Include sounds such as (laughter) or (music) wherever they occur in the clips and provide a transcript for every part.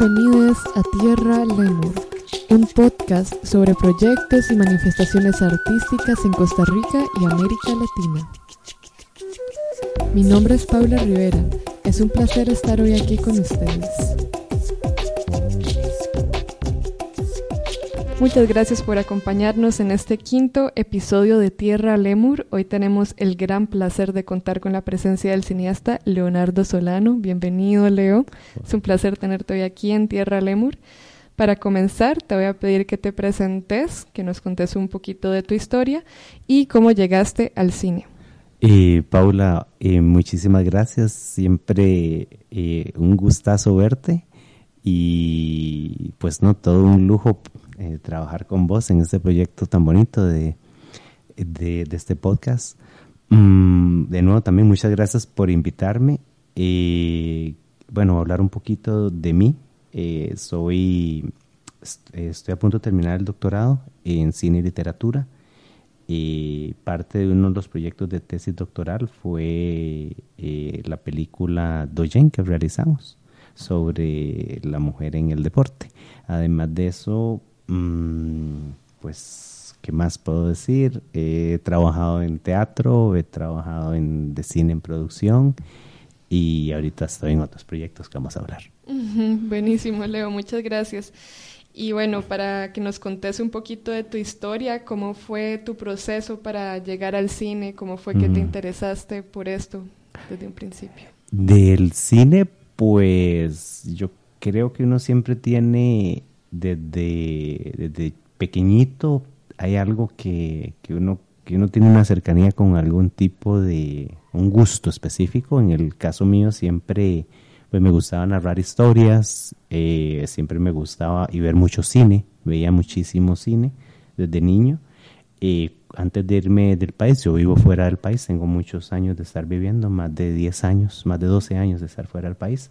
Bienvenidos a Tierra Lemur, un podcast sobre proyectos y manifestaciones artísticas en Costa Rica y América Latina. Mi nombre es Paula Rivera, es un placer estar hoy aquí con ustedes. Muchas gracias por acompañarnos en este quinto episodio de Tierra Lemur. Hoy tenemos el gran placer de contar con la presencia del cineasta Leonardo Solano. Bienvenido, Leo. Es un placer tenerte hoy aquí en Tierra Lemur. Para comenzar, te voy a pedir que te presentes, que nos contes un poquito de tu historia y cómo llegaste al cine. Eh, Paula, eh, muchísimas gracias. Siempre eh, un gustazo verte y pues no, todo un lujo eh, trabajar con vos en este proyecto tan bonito de, de, este podcast. Mm, de nuevo, también muchas gracias por invitarme. Eh, bueno, hablar un poquito de mí. Eh, soy, estoy a punto de terminar el doctorado en cine y literatura. parte de uno de los proyectos de tesis doctoral fue la película Doyen que realizamos sobre la mujer en el deporte. Además de eso, Mm, pues, ¿qué más puedo decir? He trabajado en teatro, he trabajado en de cine en producción y ahorita estoy en otros proyectos que vamos a hablar. buenísimo, Leo, muchas gracias. Y bueno, para que nos contes un poquito de tu historia, cómo fue tu proceso para llegar al cine, cómo fue que te interesaste por esto desde un principio. Del cine, pues yo creo que uno siempre tiene desde, desde pequeñito hay algo que, que, uno, que uno tiene una cercanía con algún tipo de un gusto específico. En el caso mío siempre pues me gustaba narrar historias, eh, siempre me gustaba y ver mucho cine, veía muchísimo cine desde niño. Eh, antes de irme del país, yo vivo fuera del país, tengo muchos años de estar viviendo, más de 10 años, más de 12 años de estar fuera del país.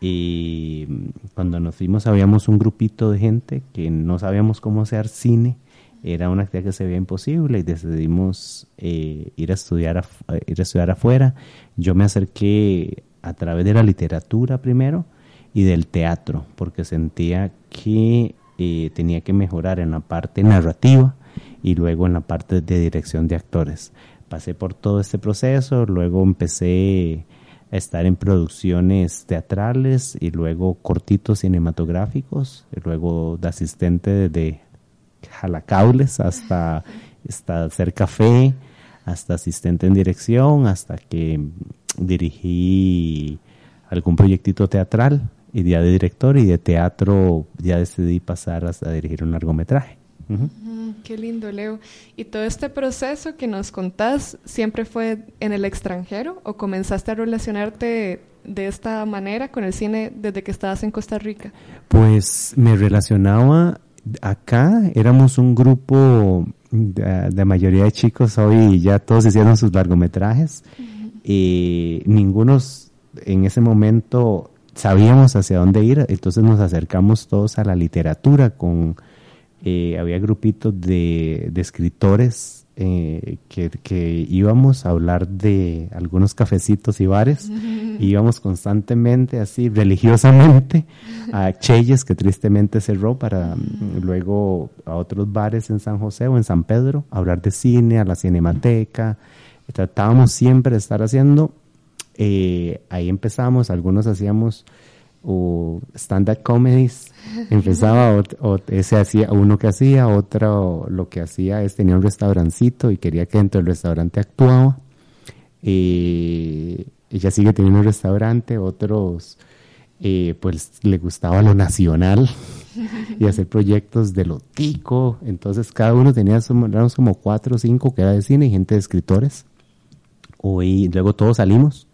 Y cuando nos fuimos habíamos un grupito de gente que no sabíamos cómo hacer cine, era una actividad que se veía imposible y decidimos eh, ir, a estudiar ir a estudiar afuera. Yo me acerqué a través de la literatura primero y del teatro, porque sentía que eh, tenía que mejorar en la parte narrativa y luego en la parte de dirección de actores. Pasé por todo este proceso, luego empecé estar en producciones teatrales y luego cortitos cinematográficos, y luego de asistente de jalacaules hasta, hasta hacer café, hasta asistente en dirección, hasta que dirigí algún proyectito teatral y ya de director y de teatro ya decidí pasar hasta dirigir un largometraje. Qué lindo, Leo. ¿Y todo este proceso que nos contás siempre fue en el extranjero o comenzaste a relacionarte de esta manera con el cine desde que estabas en Costa Rica? Pues me relacionaba acá, éramos un grupo de, mayoría de chicos. Hoy ya todos hicieron sus largometrajes. Y ninguno en ese momento sabíamos hacia dónde ir, entonces nos acercamos todos a la literatura con eh, había grupitos de, escritores eh, que, íbamos a hablar de algunos cafecitos y bares. (laughs) íbamos constantemente, así, religiosamente, a Cheyes, que tristemente cerró, para mm, luego a otros bares en San José o en San Pedro, a hablar de cine, a la cinemateca. Tratábamos siempre de estar haciendo. Eh, ahí empezamos, algunos hacíamos o stand-up comedies. (laughs) Empezaba, o, ese hacía, uno que hacía, otro lo que hacía es tenía un restaurancito y quería que dentro del restaurante actuaba. ella sigue teniendo un restaurante, otros eh, pues le gustaba lo nacional y (laughs) hacer proyectos de lo tico. Entonces cada uno tenía, éramos como cuatro o cinco que era de cine y gente de escritores. y luego todos salimos,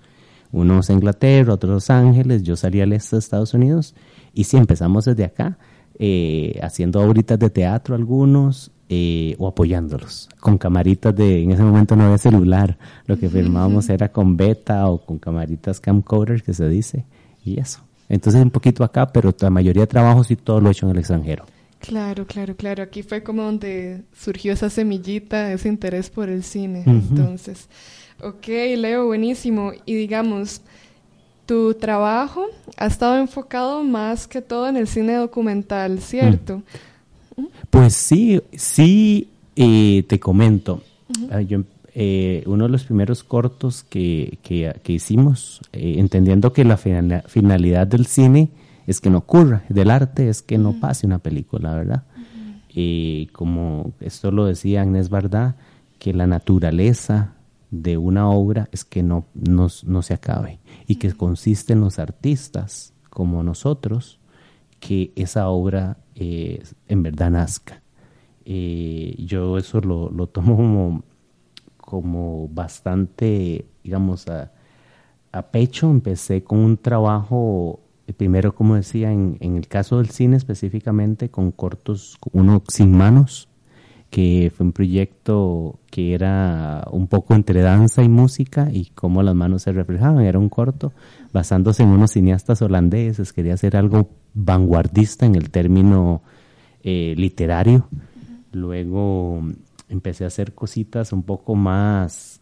unos a Inglaterra, otros a Los Ángeles, yo salí al este de Estados Unidos y sí empezamos desde acá, eh, haciendo ahorita de teatro algunos, eh, o apoyándolos con camaritas de, en ese momento no había celular, lo que filmábamos era con beta o con camaritas camcorder que se dice, y eso. Entonces un poquito acá, pero la mayoría de trabajos y todo lo he hecho en el extranjero. Claro, claro, claro. Aquí fue como donde surgió esa semillita, ese interés por el cine. Entonces, ok, Leo, buenísimo. Y digamos, tu trabajo ha estado enfocado más que todo en el cine documental, ¿cierto? Pues sí, sí, eh, te comento. Ah, yo, eh, uno de los primeros cortos que, que, hicimos, eh, entendiendo que la finalidad del cine es que no ocurra, del arte es que no pase una película, ¿verdad? como esto lo decía Agnes Bardá, que la naturaleza de una obra es que no, no, no se acabe y que consiste en los artistas como nosotros que esa obra eh, en verdad nazca. Eh, yo eso lo, lo tomo como, como, bastante, digamos, a, a, pecho. Empecé con un trabajo, eh, primero, como decía, en, en, el caso del cine específicamente, con cortos, uno sin manos, que fue un proyecto que era un poco entre danza y música y cómo las manos se reflejaban. Era un corto basándose en unos cineastas holandeses, quería hacer algo vanguardista en el término eh, literario. Luego empecé a hacer cositas un poco más,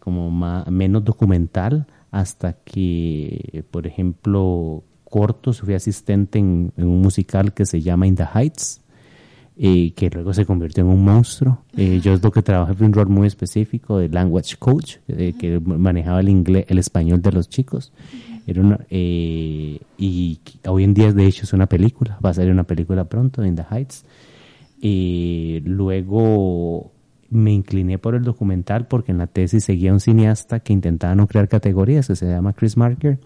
como más, menos documental, hasta que, por ejemplo, cortos, fui asistente en un musical que se llama In the Heights, que luego se convirtió en un monstruo. Eh, yo es lo que trabajé fue un rol muy específico de language coach, eh, que manejaba el inglés, el español de los chicos. Era una, eh, y hoy en día, de hecho, es una película, va a salir una película pronto, In the Heights. Luego me incliné por el documental porque en la tesis seguía un cineasta que intentaba no crear categorías, que se llama Chris Marker,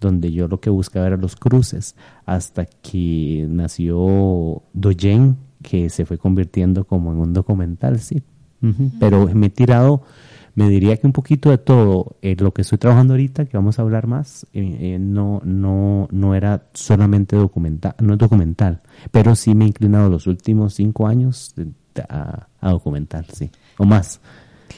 donde yo lo que buscaba era los cruces, hasta que nació Dojen, que se fue convirtiendo como en un documental, sí. Pero me he tirado, me diría que un poquito de todo. Eh, lo que estoy trabajando ahorita, que vamos a hablar más, eh, eh, no, no, no era solamente documental, no es documental, pero sí me he inclinado los últimos cinco años a, a documental, sí, o más.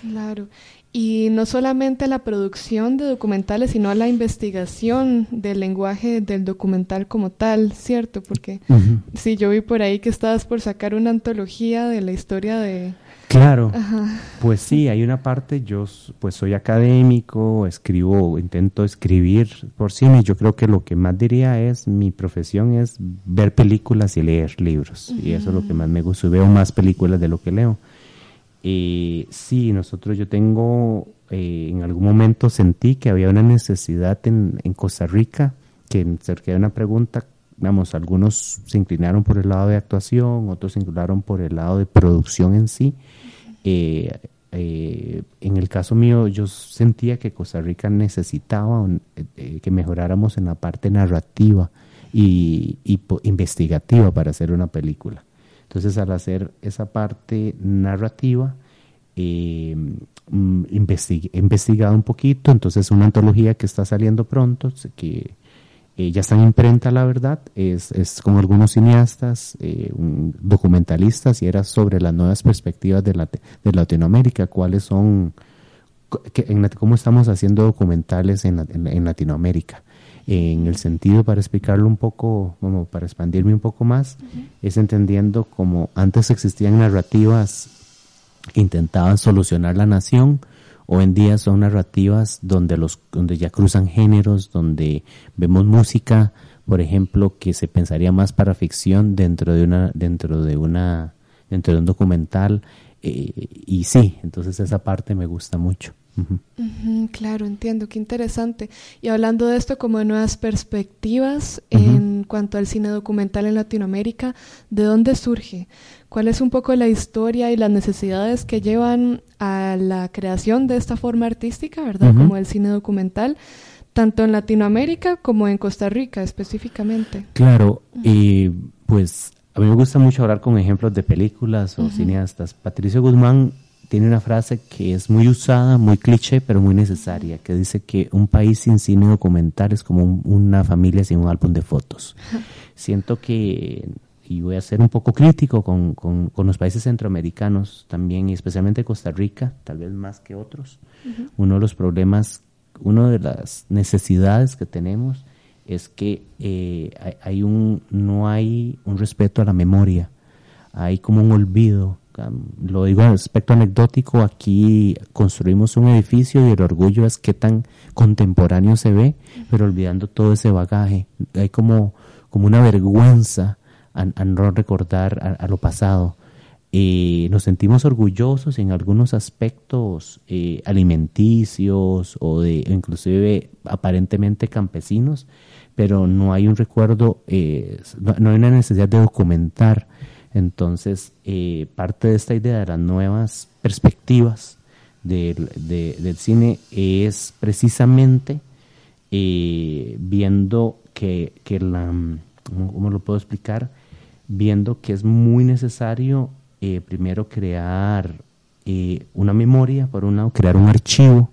Claro. Y no solamente la producción de documentales, sino la investigación del lenguaje del documental como tal, ¿cierto? Porque sí, yo vi por ahí que estabas por sacar una antología de la historia de... Claro, pues sí, hay una parte, yo pues soy académico, escribo, intento escribir por cine, yo creo que lo que más diría es, mi profesión es ver películas y leer libros, y eso es lo que más me gusta, veo más películas de lo que leo. Eh, sí, nosotros yo tengo, eh, en algún momento sentí que había una necesidad en, en Costa Rica, que cerca de una pregunta, vamos, algunos se inclinaron por el lado de actuación, otros se inclinaron por el lado de producción en sí. Eh, eh, en el caso mío, yo sentía que Costa Rica necesitaba que mejoráramos en la parte narrativa y, y investigativa para hacer una película. Entonces, al hacer esa parte narrativa, eh, mm, he investigado un poquito, entonces una antología que está saliendo pronto, que eh, ya está en imprenta, la verdad, es, es con algunos cineastas, eh, documentalistas, y era sobre las nuevas perspectivas de, la, de Latinoamérica, cuáles son, cómo estamos haciendo documentales en, en Latinoamérica. En el sentido para explicarlo un poco, como para expandirme un poco más, es entendiendo como antes existían narrativas que intentaban solucionar la nación, hoy en día son narrativas donde los donde ya cruzan géneros, donde vemos música, por ejemplo, que se pensaría más para ficción dentro de una dentro de una dentro de un documental eh, y sí, entonces esa parte me gusta mucho. Claro, entiendo, qué interesante. Y hablando de esto como de nuevas perspectivas en cuanto al cine documental en Latinoamérica, ¿de dónde surge? ¿Cuál es un poco la historia y las necesidades que llevan a la creación de esta forma artística, verdad? Como el cine documental. tanto en Latinoamérica como en Costa Rica específicamente. Claro, y pues a mí me gusta mucho hablar con ejemplos de películas o cineastas. Patricio Guzmán tiene una frase que es muy usada, muy cliché, pero muy necesaria, que dice que un país sin cine documental es como una familia sin un álbum de fotos. (laughs) Siento que, y voy a ser un poco crítico con, con, los países centroamericanos también, y especialmente Costa Rica, tal vez más que otros, uno de los problemas, una de las necesidades que tenemos es que eh, hay, un, no hay un respeto a la memoria, hay como un olvido. Lo digo en aspecto anecdótico, aquí construimos un edificio y el orgullo es que tan contemporáneo se ve, pero olvidando todo ese bagaje. Hay como, como una vergüenza a, no recordar a, lo pasado. Eh, nos sentimos orgullosos en algunos aspectos eh, alimenticios o de inclusive aparentemente campesinos, pero no hay un recuerdo, eh, no, hay una necesidad de documentar. Entonces, eh, parte de esta idea de las nuevas perspectivas del, cine es precisamente eh, viendo que, la, ¿cómo, lo puedo explicar? Viendo que es muy necesario primero crear una memoria, por un lado, crear un archivo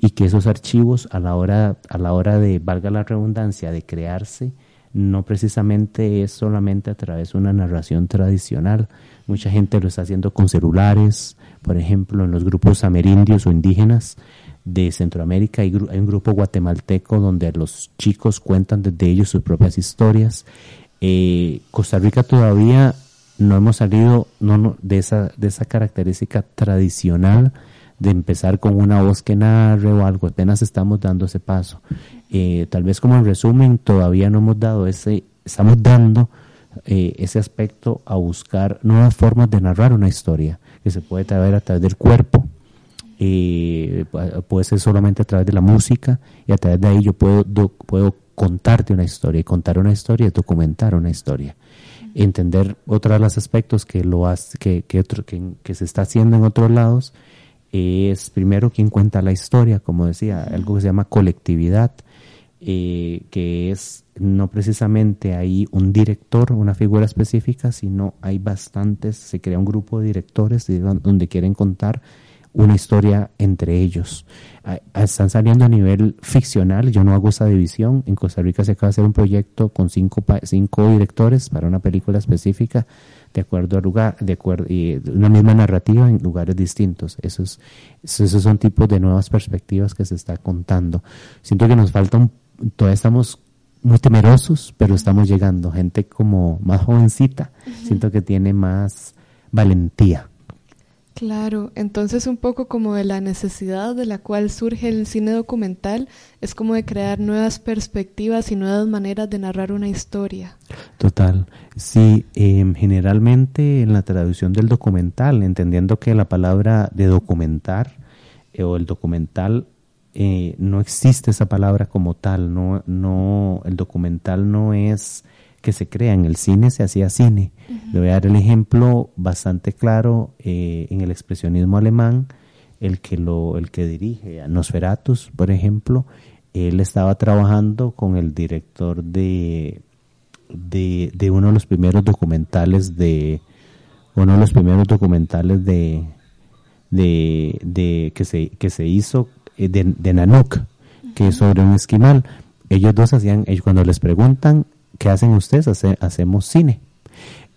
y que esos archivos a la hora, a la hora de, valga la redundancia, de crearse, no precisamente es solamente a través de una narración tradicional. Mucha gente lo está haciendo con celulares, por ejemplo, en los grupos amerindios o indígenas de Centroamérica hay, un grupo guatemalteco donde los chicos cuentan desde ellos sus propias historias. Eh, Costa Rica todavía no hemos salido de, esa, de esa característica tradicional de empezar con una voz que narre o algo, apenas estamos dando ese paso. Eh, tal vez como en resumen, todavía no hemos dado ese, estamos dando eh, ese aspecto a buscar nuevas formas de narrar una historia, que se puede traer a través del cuerpo, eh, puede ser solamente a través de la música, y a través de ahí yo puedo, puedo contarte una historia, y contar una historia documentar una historia. Entender otros aspectos que lo hace, que, que, se está haciendo en otros lados es primero quien cuenta la historia, como decía, algo que se llama colectividad, eh, que es no precisamente hay un director, una figura específica, sino hay bastantes, se crea un grupo de directores donde quieren contar una historia entre ellos. Ah, están saliendo a nivel ficcional, yo no hago esa división, en Costa Rica se acaba de hacer un proyecto con cinco, cinco directores para una película específica, de acuerdo al lugar, de acuerdo, y una misma narrativa en lugares distintos. Esos, esos son tipos de nuevas perspectivas que se está contando. Siento que nos falta un, todavía estamos muy temerosos, pero estamos llegando. Gente como más jovencita, siento que tiene más valentía Claro, entonces un poco como de la necesidad de la cual surge el cine documental, es como de crear nuevas perspectivas y nuevas maneras de narrar una historia. Total, sí, em, generalmente en la traducción del documental, entendiendo que la palabra de documentar eh, o el documental eh, no existe esa palabra como tal, no, no, el documental no es que se crea. En el cine se hacía cine. Le voy a dar el ejemplo bastante claro eh, en el expresionismo alemán, el que, lo, el que dirige Nosferatus, por ejemplo, él estaba trabajando con el director de, de, uno de los primeros documentales de uno de los primeros documentales de, de, que se que se hizo eh, de, de que es sobre un esquimal. Ellos dos hacían, ellos cuando les preguntan, ¿qué hacen ustedes? hacemos cine.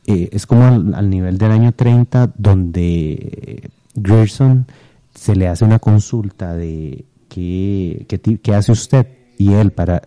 Eh, es como al, nivel del año 30 donde Gerson se le hace una consulta de qué, qué, hace usted y él para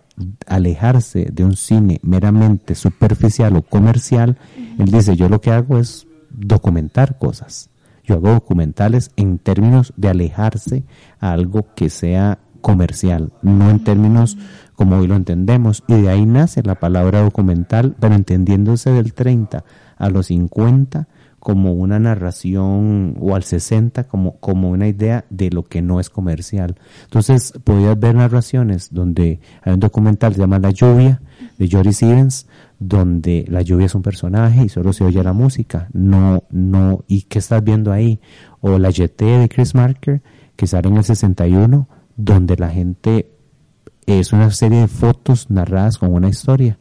alejarse de un cine meramente superficial o comercial, él dice, yo lo que hago es documentar cosas. Yo hago documentales en términos de alejarse a algo que sea comercial, no en términos como hoy lo entendemos. Y de ahí nace la palabra documental, pero entendiéndose del 30 a los 50 como una narración o al 60 como, como una idea de lo que no es comercial. Entonces podías ver narraciones donde hay un documental que se llama La lluvia de Joris Stevens donde la lluvia es un personaje y solo se oye la música. No, no, ¿y qué estás viendo ahí? O La YT de Chris Marker que sale en el 61 donde la gente es una serie de fotos narradas con una historia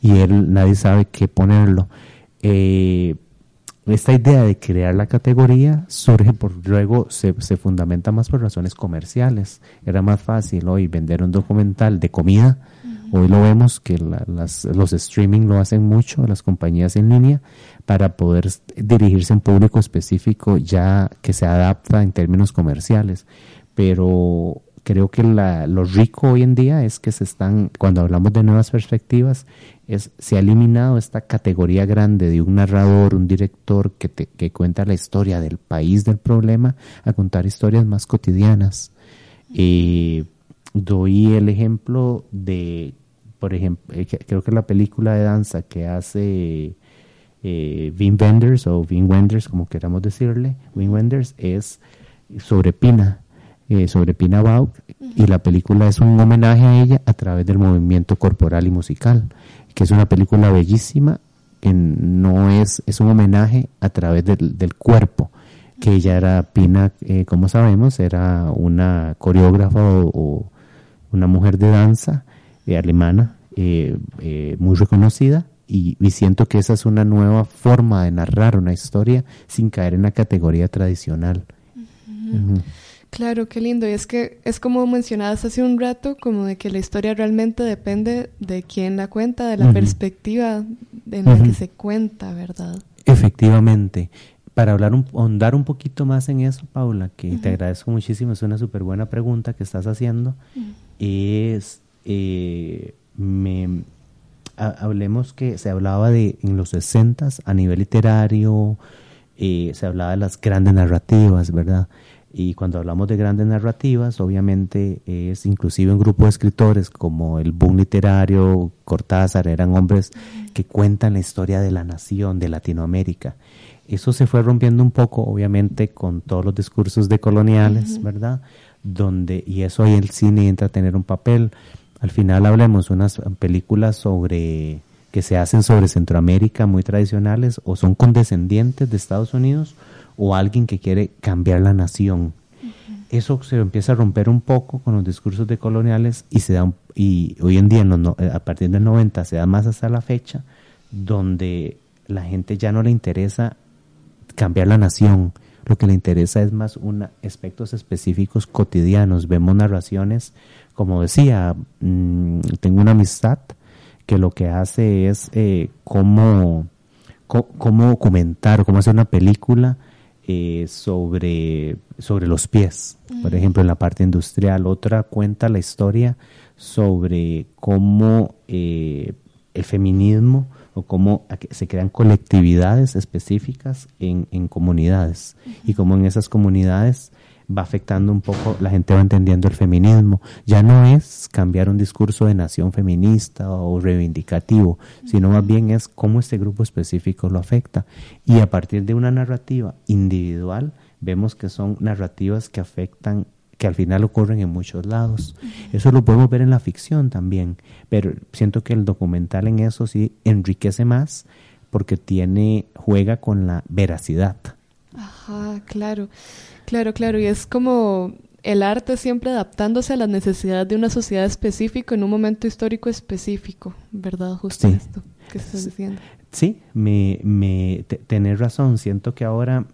y él nadie sabe qué ponerlo. Eh, esta idea de crear la categoría surge por luego se, se, fundamenta más por razones comerciales. Era más fácil hoy vender un documental de comida. Hoy lo vemos que las, los streaming lo hacen mucho, las compañías en línea, para poder dirigirse a un público específico ya que se adapta en términos comerciales. Pero creo que la, lo rico hoy en día es que se están, cuando hablamos de nuevas perspectivas, es, se ha eliminado esta categoría grande de un narrador, un director que, te, que cuenta la historia del país del problema a contar historias más cotidianas. Eh, doy el ejemplo de, por ejemplo, eh, creo que la película de danza que hace eh, Wim Wenders o Wim Wenders, como queramos decirle, Wim Wenders es sobre Pina, eh, sobre Pina Bausch, y la película es un homenaje a ella a través del movimiento corporal y musical que es una película bellísima, que no es, es un homenaje a través del, del cuerpo, que ella era Pina, eh, como sabemos, era una coreógrafa o, una mujer de danza eh, alemana eh, eh, muy reconocida y, y, siento que esa es una nueva forma de narrar una historia sin caer en la categoría tradicional. Uh -huh. Uh -huh. Claro, qué lindo. Y es que es como mencionabas hace un rato, como de que la historia realmente depende de quién la cuenta, de la uh -huh. perspectiva en la uh -huh. que se cuenta, ¿verdad? Efectivamente. Para hablar un, ahondar un poquito más en eso, Paula, que uh -huh. te agradezco muchísimo, es una súper buena pregunta que estás haciendo, es, eh, me, ha, hablemos que se hablaba de en los 60 a nivel literario, eh, se hablaba de las grandes narrativas, ¿verdad? Y cuando hablamos de grandes narrativas, obviamente es inclusive un grupo de escritores como el boom literario, Cortázar, eran hombres que cuentan la historia de la nación, de Latinoamérica. Eso se fue rompiendo un poco, obviamente, con todos los discursos decoloniales, uh -huh. ¿verdad? Donde, y eso ahí el cine entra a tener un papel. Al final hablemos unas películas sobre que se hacen sobre Centroamérica muy tradicionales o son condescendientes de Estados Unidos o alguien que quiere cambiar la nación. Uh -huh. Eso se empieza a romper un poco con los discursos decoloniales y se da un, y hoy en día no, a partir del 90 se da más hasta la fecha donde la gente ya no le interesa cambiar la nación, lo que le interesa es más una, aspectos específicos cotidianos. Vemos narraciones, como decía, mmm, tengo una amistad que lo que hace es eh, cómo, cómo comentar, cómo hacer una película eh, sobre, sobre los pies, por ejemplo, en la parte industrial. Otra cuenta la historia sobre cómo eh, el feminismo o cómo se crean colectividades específicas en, en comunidades uh -huh. y cómo en esas comunidades va afectando un poco, la gente va entendiendo el feminismo. Ya no es cambiar un discurso de nación feminista o reivindicativo, sino más bien es cómo este grupo específico lo afecta. Y a partir de una narrativa individual, vemos que son narrativas que afectan que al final ocurren en muchos lados. Eso lo podemos ver en la ficción también, pero siento que el documental en eso sí enriquece más porque tiene juega con la veracidad. Ajá, claro. Claro, claro, y es como el arte siempre adaptándose a las necesidades de una sociedad específica en un momento histórico específico, ¿verdad? Justo sí. esto que estás diciendo. Sí, me, me tenés razón, siento que ahora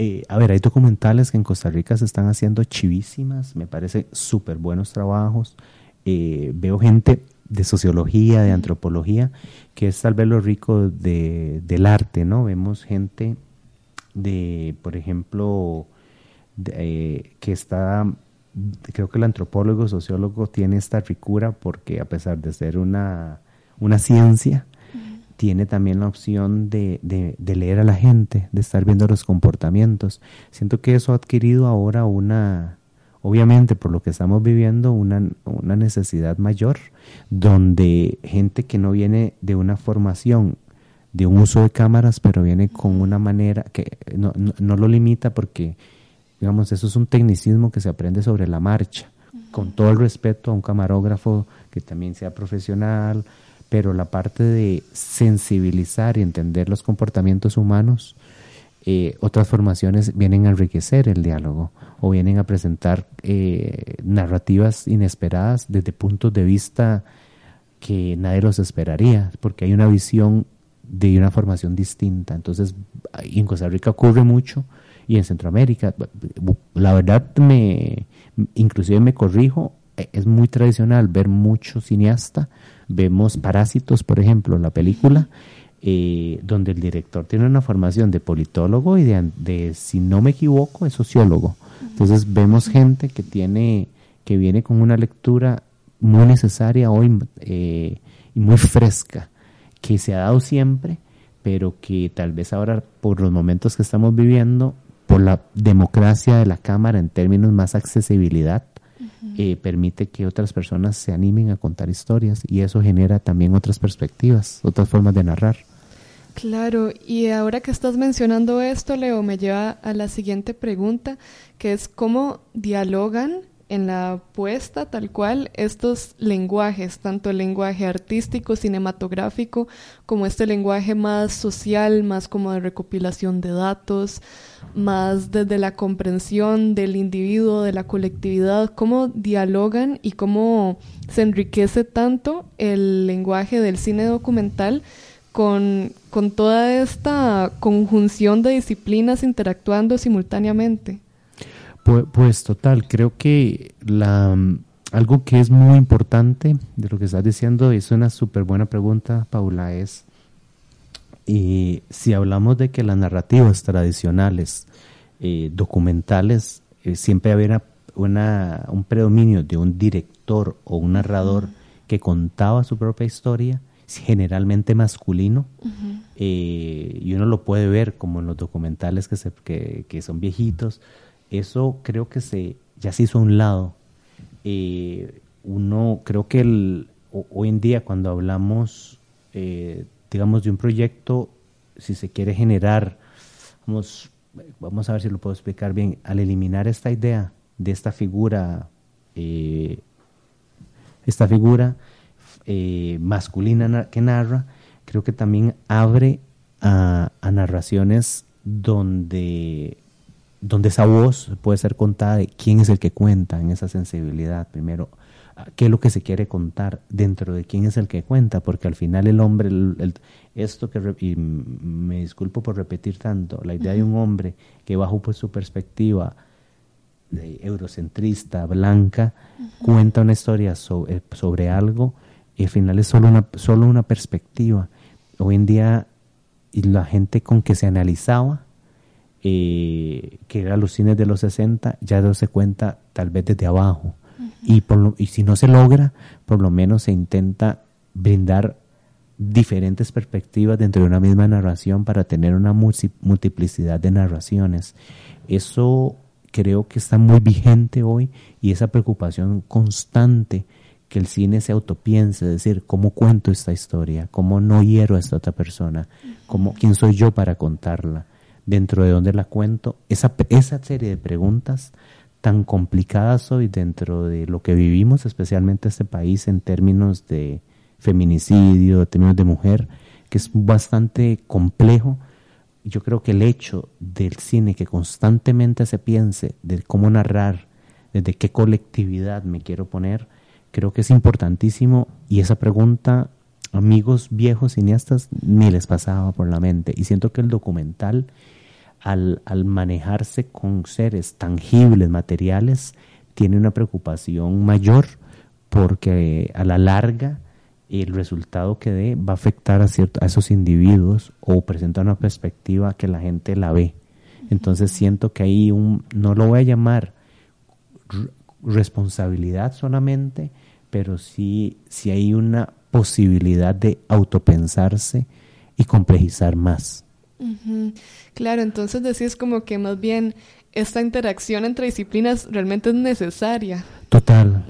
eh, a ver, hay documentales que en Costa Rica se están haciendo chivísimas, me parece súper buenos trabajos. Eh, veo gente de sociología, de antropología, que es tal vez lo rico de, del arte, ¿no? Vemos gente de, por ejemplo, de, eh, que está, creo que el antropólogo, sociólogo tiene esta ricura porque a pesar de ser una, una ciencia, tiene también la opción de, de, de, leer a la gente, de estar viendo los comportamientos. Siento que eso ha adquirido ahora una, obviamente por lo que estamos viviendo, una, una necesidad mayor, donde gente que no viene de una formación, de un uso de cámaras, pero viene con una manera que no, no, no lo limita porque, digamos, eso es un tecnicismo que se aprende sobre la marcha, con todo el respeto a un camarógrafo que también sea profesional, pero la parte de sensibilizar y entender los comportamientos humanos eh, otras formaciones vienen a enriquecer el diálogo o vienen a presentar eh, narrativas inesperadas desde puntos de vista que nadie los esperaría, porque hay una visión de una formación distinta. Entonces, en Costa Rica ocurre mucho y en Centroamérica, la verdad me, inclusive me corrijo, e, es muy tradicional ver mucho cineasta, vemos Parásitos, por ejemplo, la película, eh, donde el director tiene una formación de politólogo y de, si no me equivoco, es sociólogo. Entonces vemos gente que tiene, que viene con una lectura muy necesaria hoy eh, y muy fresca, que se ha dado siempre, pero que tal vez ahora por los momentos que estamos viviendo, por la democracia de la Cámara en términos más accesibilidad, eh, permite que otras personas se animen a contar historias y eso genera también otras perspectivas, otras formas de narrar. Claro, y ahora que estás mencionando esto, Leo, me lleva a la siguiente pregunta, que es cómo dialogan en la puesta tal cual estos lenguajes, tanto el lenguaje artístico, cinematográfico, como este lenguaje más social, más como de recopilación de datos, más desde la comprensión del individuo, de la colectividad, cómo dialogan y cómo se enriquece tanto el lenguaje del cine documental con, con toda esta conjunción de disciplinas interactuando simultáneamente. Pues, pues, total, creo que la, algo que es muy importante de lo que estás diciendo, es una súper buena pregunta, Paula, es y si hablamos de que las narrativas tradicionales, eh, documentales, eh, siempre había una, un predominio de un director o un narrador que contaba su propia historia, generalmente masculino, eh, y uno lo puede ver como en los documentales que, se, que, que son viejitos, eso creo que se ya se hizo a un lado. Eh, uno, creo que el, hoy en día cuando hablamos, eh, digamos, de un proyecto, si se quiere generar, vamos, vamos a ver si lo puedo explicar bien, al eliminar esta idea de esta figura, eh, esta figura masculina que narra, creo que también abre a narraciones donde donde esa voz puede ser contada de quién es el que cuenta en esa sensibilidad. Primero, qué es lo que se quiere contar dentro de quién es el que cuenta, porque al final el hombre, esto que, y me disculpo por repetir tanto, la idea de un hombre que bajo pues, su perspectiva de eurocentrista, blanca, cuenta una historia sobre, sobre, algo y al final es solo una, solo una perspectiva. Hoy en día, y la gente con que se analizaba, eh, que era los cines de los 60, ya se cuenta tal vez desde abajo. y, por y si no se logra, por lo menos se intenta brindar diferentes perspectivas dentro de una misma narración para tener una multiplicidad de narraciones. Eso creo que está muy vigente hoy y esa preocupación constante que el cine se autopiense, es decir, cómo cuento esta historia, cómo no hiero a esta otra persona, cómo, quién soy yo para contarla dentro de donde la cuento, esa, esa serie de preguntas tan complicadas hoy dentro de lo que vivimos, especialmente este país en términos de feminicidio, en términos de mujer, que es bastante complejo. Yo creo que el hecho del cine que constantemente se piense de cómo narrar, desde qué colectividad me quiero poner, creo que es importantísimo y esa pregunta amigos viejos cineastas ni les pasaba por la mente y siento que el documental al, al manejarse con seres tangibles, materiales, tiene una preocupación mayor porque a la larga el resultado que dé va a afectar a, cierto, a esos individuos o presenta una perspectiva que la gente la ve. Entonces siento que hay un, no lo voy a llamar responsabilidad solamente, pero sí, sí hay una posibilidad de autopensarse y complejizar más. Claro, entonces decís como que más bien esta interacción entre disciplinas realmente es necesaria. Total,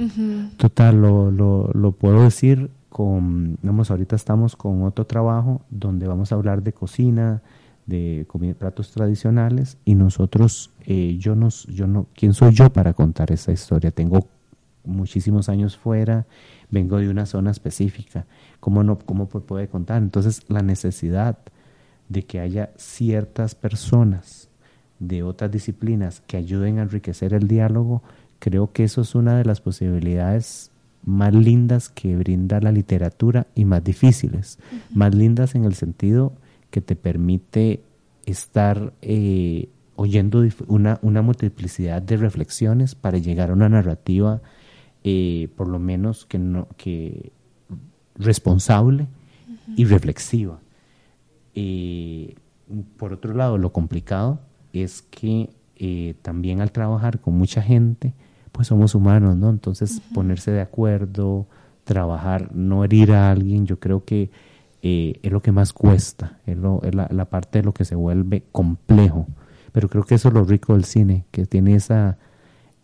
total, lo, lo, lo, puedo decir con, vamos, ahorita estamos con otro trabajo donde vamos a hablar de cocina, de platos tradicionales y nosotros, eh, yo, nos, yo no, ¿quién soy yo para contar esa historia? Tengo muchísimos años fuera, vengo de una zona específica, ¿cómo, no, cómo puede contar? Entonces la necesidad de que haya ciertas personas de otras disciplinas que ayuden a enriquecer el diálogo, creo que eso es una de las posibilidades más lindas que brinda la literatura y más difíciles. Más lindas en el sentido que te permite estar eh, oyendo una, una, multiplicidad de reflexiones para llegar a una narrativa, eh, por lo menos que, no, que responsable y reflexiva. Eh, por otro lado, lo complicado es que también al trabajar con mucha gente, pues somos humanos, ¿no? Entonces ponerse de acuerdo, trabajar, no herir a alguien, yo creo que eh, es lo que más cuesta, es, la, parte de lo que se vuelve complejo. Pero creo que eso es lo rico del cine, que tiene esa,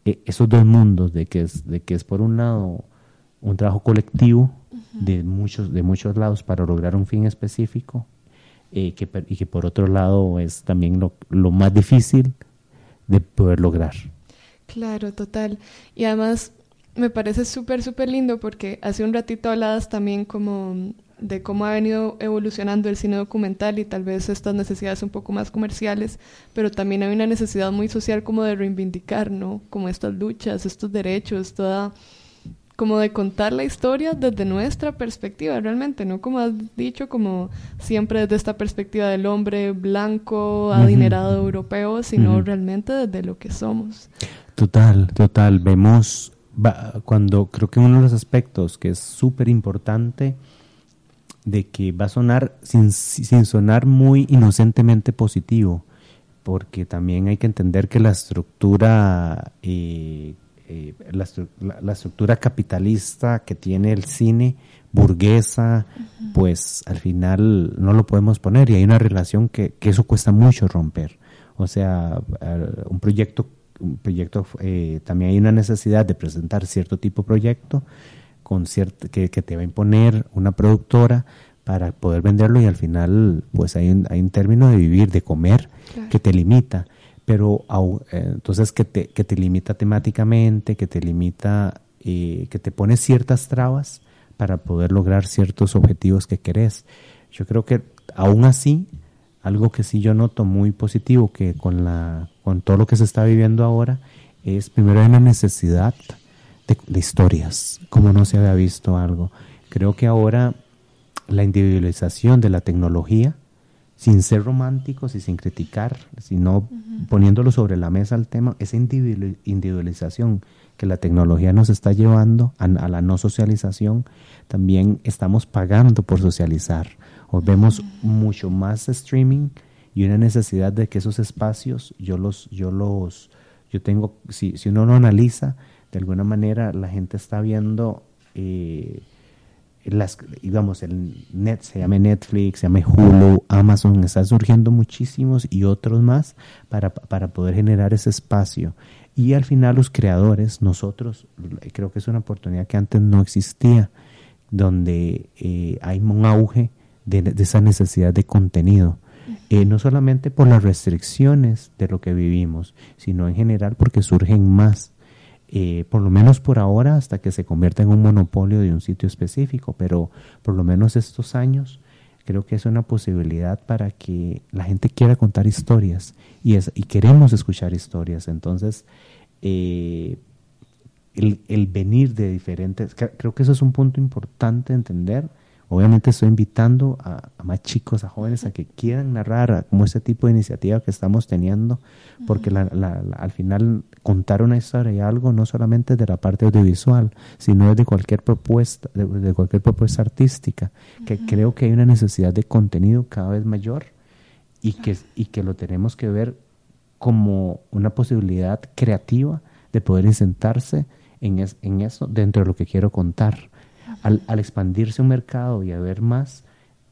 e, esos dos mundos, de que, es, de que es por un lado un trabajo colectivo de, muchos, de muchos lados para lograr un fin específico, eh, que, y que por otro lado es también lo, más difícil de poder lograr. Claro, total. Y además me parece súper, súper lindo porque hace un ratito hablabas también como de cómo ha venido evolucionando el cine documental y tal vez estas necesidades un poco más comerciales, pero también hay una necesidad muy social como de reivindicar, ¿no? Como estas luchas, estos derechos, toda como de contar la historia desde nuestra perspectiva realmente, no como has dicho, como siempre desde esta perspectiva del hombre blanco, adinerado europeo, sino realmente desde lo que somos. Total, total. Vemos cuando creo que uno de los aspectos que es súper importante de que va a sonar sin, sin sonar muy inocentemente positivo, porque también hay que entender que la estructura eh, eh, la, estructura capitalista que tiene el cine burguesa, pues al final no lo podemos poner y hay una relación que, que eso cuesta mucho romper. O sea, un proyecto, un proyecto eh, también hay una necesidad de presentar cierto tipo de proyecto con cierto, que, que te va a imponer una productora para poder venderlo y al final pues hay un, hay un término de vivir, de comer, que te limita pero eh, entonces que te, que te limita temáticamente, que te limita, eh, que te pone ciertas trabas para poder lograr ciertos objetivos que querés. Yo creo que aún así, algo que sí yo noto muy positivo que con, la, con todo lo que se está viviendo ahora, es primero hay una necesidad de, de historias, como no se había visto algo. Creo que ahora la individualización de la tecnología, sin ser románticos y sin criticar, sino poniéndolo sobre la mesa el tema, esa individualización que la tecnología nos está llevando a, la no socialización, también estamos pagando por socializar. O vemos mucho más streaming y una necesidad de que esos espacios, yo los, yo los, yo tengo, si, si uno lo analiza, de alguna manera la gente está viendo eh, las, digamos, el net, se llame Netflix, se llame Hulu, Amazon, están surgiendo muchísimos y otros más para, para poder generar ese espacio. Y al final los creadores, nosotros, creo que es una oportunidad que antes no existía, donde eh, hay un auge de, esa necesidad de contenido. Eh, no solamente por las restricciones de lo que vivimos, sino en general porque surgen más eh, por lo menos por ahora, hasta que se convierta en un monopolio de un sitio específico, pero por lo menos estos años creo que es una posibilidad para que la gente quiera contar historias y, es, y queremos escuchar historias. Entonces, eh, el, el, venir de diferentes, creo que eso es un punto importante de entender. Obviamente estoy invitando a, más chicos, a jóvenes, a que quieran narrar como ese tipo de iniciativa que estamos teniendo, porque al final contar una historia y algo no solamente de la parte audiovisual, sino de cualquier propuesta, de, cualquier propuesta artística, que creo que hay una necesidad de contenido cada vez mayor y que, y que lo tenemos que ver como una posibilidad creativa de poder sentarse en, en eso dentro de lo que quiero contar. Al, expandirse un mercado y haber más,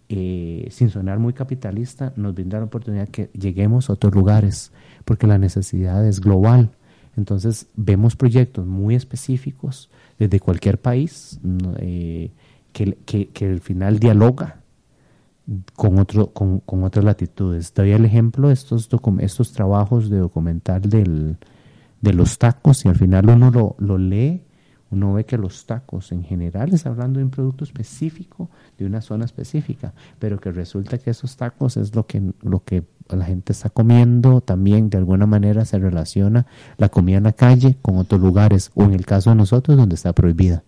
eh, sin sonar muy capitalista, nos brinda la oportunidad que lleguemos a otros lugares, porque la necesidad es global. Entonces vemos proyectos muy específicos desde cualquier país eh, que, que, al final dialoga con, otro, con, con, otras latitudes. Doy el ejemplo de estos, estos trabajos de documental del, de los tacos y al final uno lo, lo lee uno ve que los tacos en general es hablando de un producto específico, de una zona específica, pero que resulta que esos tacos es lo que, lo que la gente está comiendo, también de alguna manera se relaciona la comida en la calle con otros lugares, o en el caso de nosotros donde está prohibida.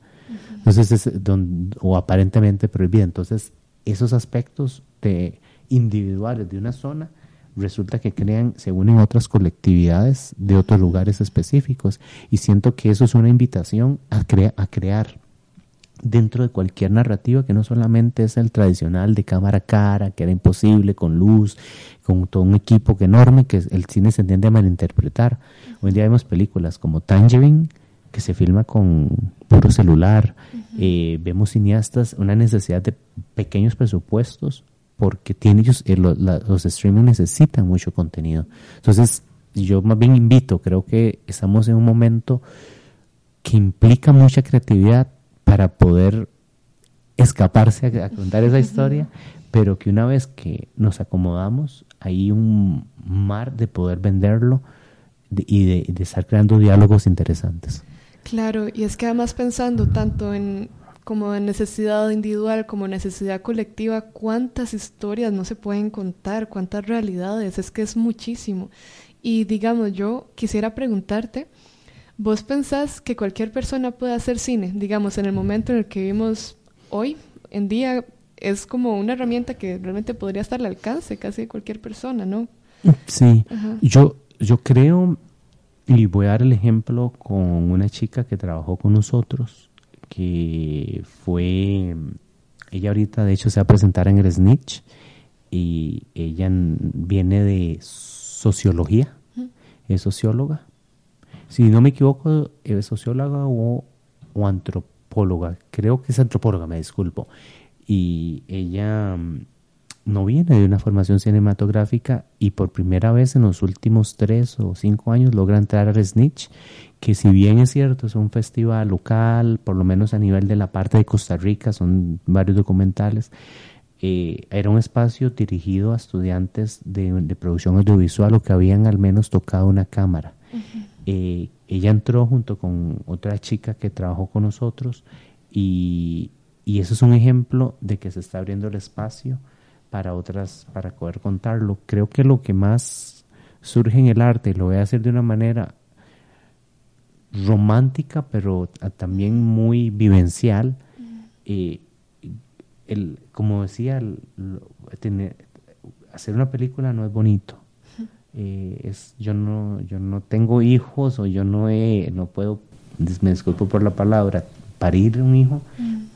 Entonces, es donde, o aparentemente prohibida. Entonces, esos aspectos de, individuales de una zona resulta que crean, se unen otras colectividades de otros lugares específicos. Y siento que eso es una invitación a, a crear dentro de cualquier narrativa que no solamente es el tradicional de cámara a cara, que era imposible, con luz, con todo un equipo que enorme, que el cine se entiende a malinterpretar. Hoy en día vemos películas como Tangerine, que se filma con puro celular. Eh, vemos cineastas, una necesidad de pequeños presupuestos porque tiene ellos, eh, los streaming necesitan mucho contenido. Entonces, yo más bien invito, creo que estamos en un momento que implica mucha creatividad para poder escaparse a, contar esa historia, pero que una vez que nos acomodamos, hay un mar de poder venderlo y de, de estar creando diálogos interesantes. Claro, y es que además pensando tanto en como en necesidad individual como necesidad colectiva, cuántas historias no se pueden contar, cuántas realidades, es que es muchísimo. Y digamos, yo quisiera preguntarte, ¿vos pensás que cualquier persona puede hacer cine? Digamos, en el momento en el que vivimos hoy, en día, es como una herramienta que realmente podría estar al alcance casi de cualquier persona, ¿no? Sí, yo, yo creo, y voy a dar el ejemplo con una chica que trabajó con nosotros, que fue, ella ahorita de hecho se va a presentar en el Snitch y ella viene de sociología, es socióloga. Si no me equivoco, es socióloga o, o antropóloga, creo que es antropóloga, me disculpo. Y ella mm, no viene de una formación cinematográfica y por primera vez en los últimos tres o cinco años logra entrar al Snitch que si bien es cierto, es un festival local, por lo menos a nivel de la parte de Costa Rica, son varios documentales, eh, era un espacio dirigido a estudiantes de, producción audiovisual o que habían al menos tocado una cámara. Eh, ella entró junto con otra chica que trabajó con nosotros y, y eso es un ejemplo de que se está abriendo el espacio para otras, para poder contarlo. Creo que lo que más surge en el arte, lo voy a hacer de una manera romántica, pero también muy vivencial. Eh, el, como decía, tener, hacer una película no es bonito. Eh, es, yo no, yo no tengo hijos o yo no he, no puedo, me disculpo por la palabra, parir un hijo,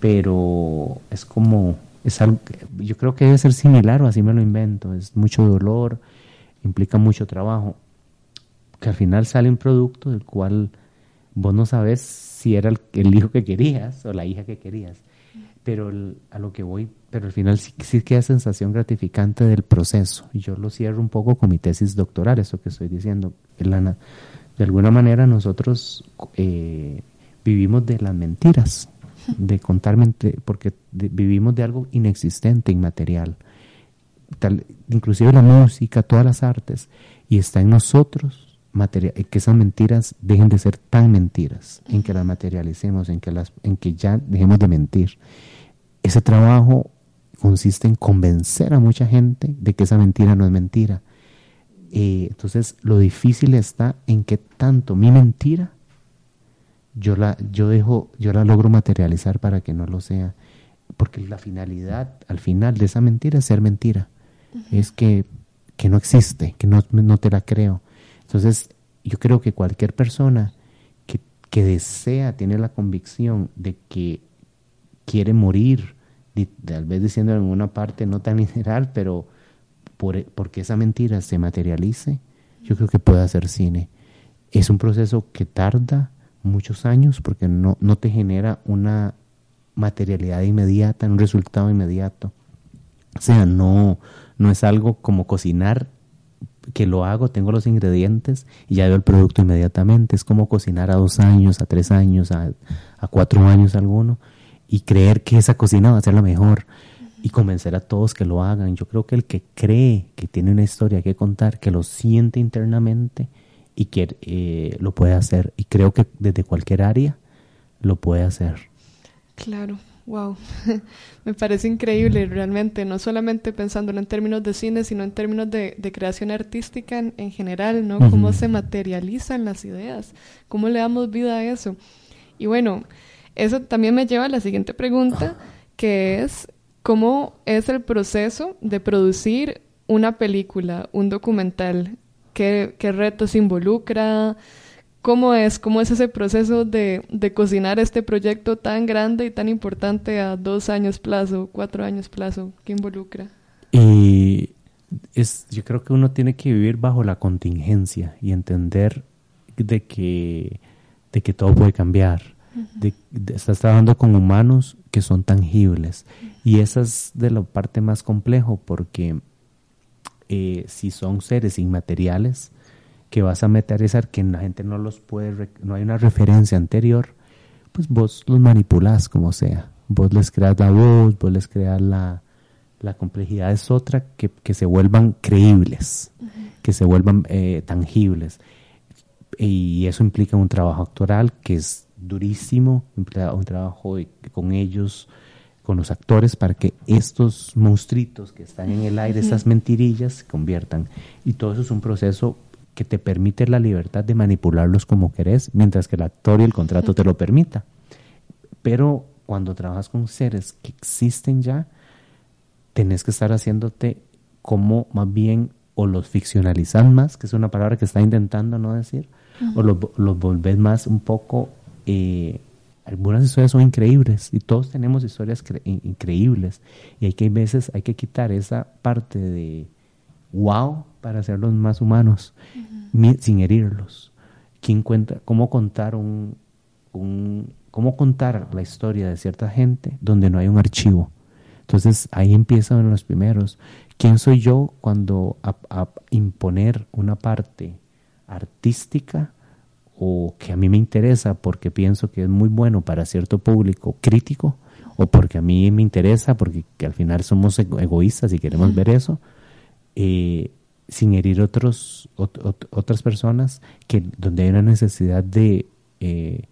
pero es como, es algo, yo creo que debe ser similar o así me lo invento, es mucho dolor, implica mucho trabajo, que al final sale un producto del cual vos no sabes si era el, hijo que querías o la hija que querías. Pero a lo que voy, pero al final sí, sí queda sensación gratificante del proceso. Y yo lo cierro un poco con mi tesis doctoral, eso que estoy diciendo, Elana. De alguna manera nosotros eh, vivimos de las mentiras, de contar mentiras, porque vivimos de algo inexistente, inmaterial. Tal, inclusive la música, todas las artes, y está en nosotros eh, que esas mentiras dejen de ser tan mentiras, en que las materialicemos, en que, las, en que ya dejemos de mentir. Ese trabajo consiste en convencer a mucha gente de que esa mentira no es mentira. Eh, entonces, lo difícil está en que tanto mi mentira yo la, yo dejo, yo la logro materializar para que no lo sea. Porque la finalidad, al final de esa mentira es ser mentira. Es que, que no existe, que no, no te la creo. Entonces, yo creo que cualquier persona que, que desea, tiene la convicción de que quiere morir, tal vez diciendo en una parte no tan (laughs) literal, pero por, porque esa mentira se materialice, yo creo que puede hacer cine. Es un proceso que tarda muchos años porque no, no te genera una materialidad inmediata, un resultado inmediato. O sea, no, no es algo como cocinar que lo hago, tengo los ingredientes y ya veo el producto inmediatamente. Es como cocinar a dos años, a tres años, a, cuatro años alguno y creer que esa cocina va a ser la mejor y convencer a todos que lo hagan. Yo creo que el que cree que tiene una historia que contar, que lo siente internamente y que eh, lo puede hacer. Y creo que desde cualquier área lo puede hacer. Claro, wow. (laughs) Me parece increíble realmente, no solamente pensando en términos de cine, sino en términos de, creación artística en, general, ¿no? Cómo se materializan las ideas, cómo le damos vida a eso. Y bueno, eso también me lleva a la siguiente pregunta, que es, ¿cómo es el proceso de producir una película, un documental? ¿Qué, qué retos involucra? ¿Cómo es? ¿Cómo es ese proceso de, de, cocinar este proyecto tan grande y tan importante a dos años plazo, cuatro años plazo? ¿Qué involucra? Y es, yo creo que uno tiene que vivir bajo la contingencia y entender de que, de que todo puede cambiar. De, estás trabajando con humanos que son tangibles. Y esa es de la parte más complejo porque eh, si son seres inmateriales, que vas a materializar que la gente no los puede, no hay una referencia anterior, pues vos los manipulás como sea. Vos les creas la voz, vos les creas la, la complejidad es otra, que, que se vuelvan creíbles, que se vuelvan eh, tangibles. Y eso implica un trabajo actoral que es durísimo, implica un trabajo con ellos, con los actores, para que estos monstruitos que están en el aire, estas mentirillas, se conviertan. Y todo eso es un proceso que te permite la libertad de manipularlos como querés, mientras que el actor y el contrato te lo permita. Pero cuando trabajas con seres que existen ya, tenés que estar haciéndote como más bien o los ficcionalizas más, que es una palabra que está intentando no decir, o los, los volvés más un poco... Eh, algunas historias son increíbles y todos tenemos historias increíbles y hay que veces hay que quitar esa parte de wow para hacerlos más humanos sin herirlos. ¿Quién cuenta, cómo contar un, cómo contar la historia de cierta gente donde no hay un archivo? Entonces ahí empiezan los primeros. ¿Quién soy yo cuando a, imponer una parte artística o que a mí me interesa porque pienso que es muy bueno para cierto público crítico o porque a mí me interesa porque al final somos egoístas y queremos ver eso? Eh, sin herir otros, otras personas, que donde hay una necesidad de, eh,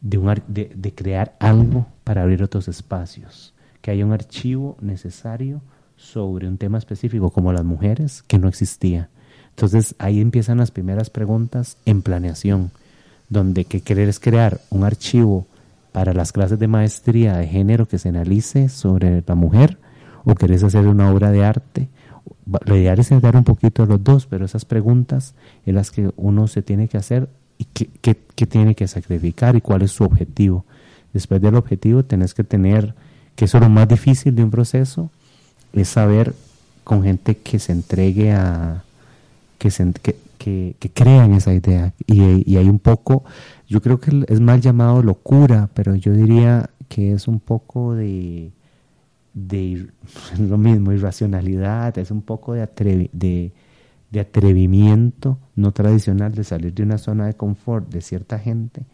de, de, crear algo para abrir otros espacios, que haya un archivo necesario sobre un tema específico como las mujeres que no existía. Entonces ahí empiezan las primeras preguntas en planeación, donde que querer es crear un archivo para las clases de maestría de género que se analice sobre la mujer o querés hacer una obra de arte lo ideal es dar un poquito los dos, pero esas preguntas en las que uno se tiene que hacer y qué, tiene que sacrificar y cuál es su objetivo. Después del objetivo tenés que tener, que eso es lo más difícil de un proceso, es saber con gente que se entregue a, que, se, que, que, que crean esa idea. Y, y hay un poco, yo creo que es mal llamado locura, pero yo diría que es un poco de de (laughs) lo mismo, irracionalidad, es un poco de, de, de, atrevimiento no tradicional de salir de una zona de confort de cierta gente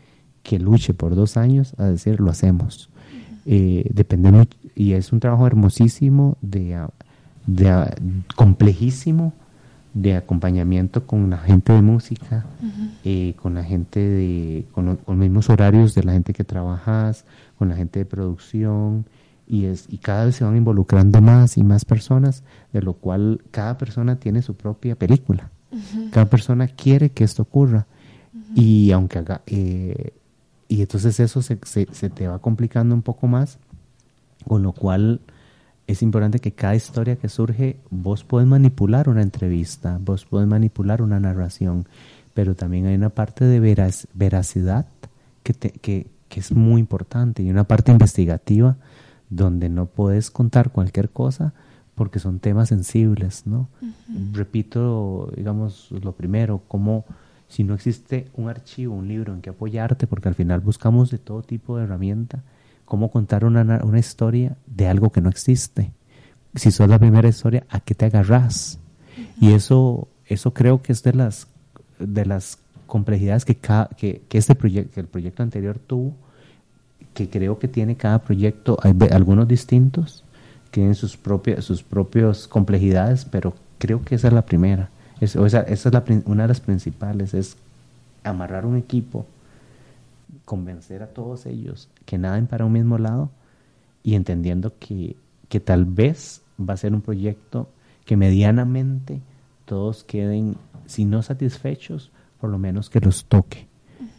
que luche por dos años a decir lo hacemos. Eh, depende y es un trabajo hermosísimo, de, de, complejísimo, de acompañamiento con la gente de música, eh, con la gente de, con, los mismos horarios de la gente que trabajas, con la gente de producción, y, es, y cada vez se van involucrando más y más personas, de lo cual cada persona tiene su propia película. Cada persona quiere que esto ocurra. Y aunque haga, eh, y entonces eso se, se, te va complicando un poco más, con lo cual es importante que cada historia que surge, vos puedes manipular una entrevista, vos puedes manipular una narración, pero también hay una parte de veraz, veracidad que, que, que es muy importante y una parte investigativa donde no puedes contar cualquier cosa porque son temas sensibles, ¿no? Repito, digamos, lo primero, como si no existe un archivo, un libro en que apoyarte, porque al final buscamos de todo tipo de herramienta, cómo contar una, una historia de algo que no existe. Si sos la primera historia, ¿a qué te agarras? Y eso, eso creo que es de las, de las complejidades que, que, que este proyecto, que el proyecto anterior tuvo, que creo que tiene cada proyecto, hay algunos distintos, tienen sus propias sus propias complejidades, pero creo que esa es la primera. esa, es la, una de las principales, es amarrar un equipo convencer a todos ellos que naden para un mismo lado y entendiendo que, que tal vez va a ser un proyecto que medianamente todos queden, si no satisfechos, por lo menos que los toque,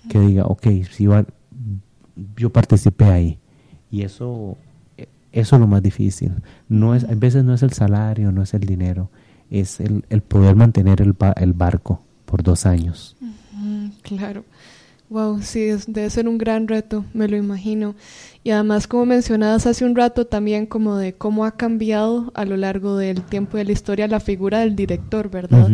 que diga, ok, si va, yo participé ahí. Y eso, eso es lo más difícil. No es, a veces no es el salario, no es el dinero, es el, el poder mantener el, el barco por dos años. claro. Wow, sí, debe ser un gran reto, me lo imagino. Y además, como mencionabas hace un rato, también como de cómo ha cambiado a lo largo del tiempo de la historia la figura del director, ¿verdad?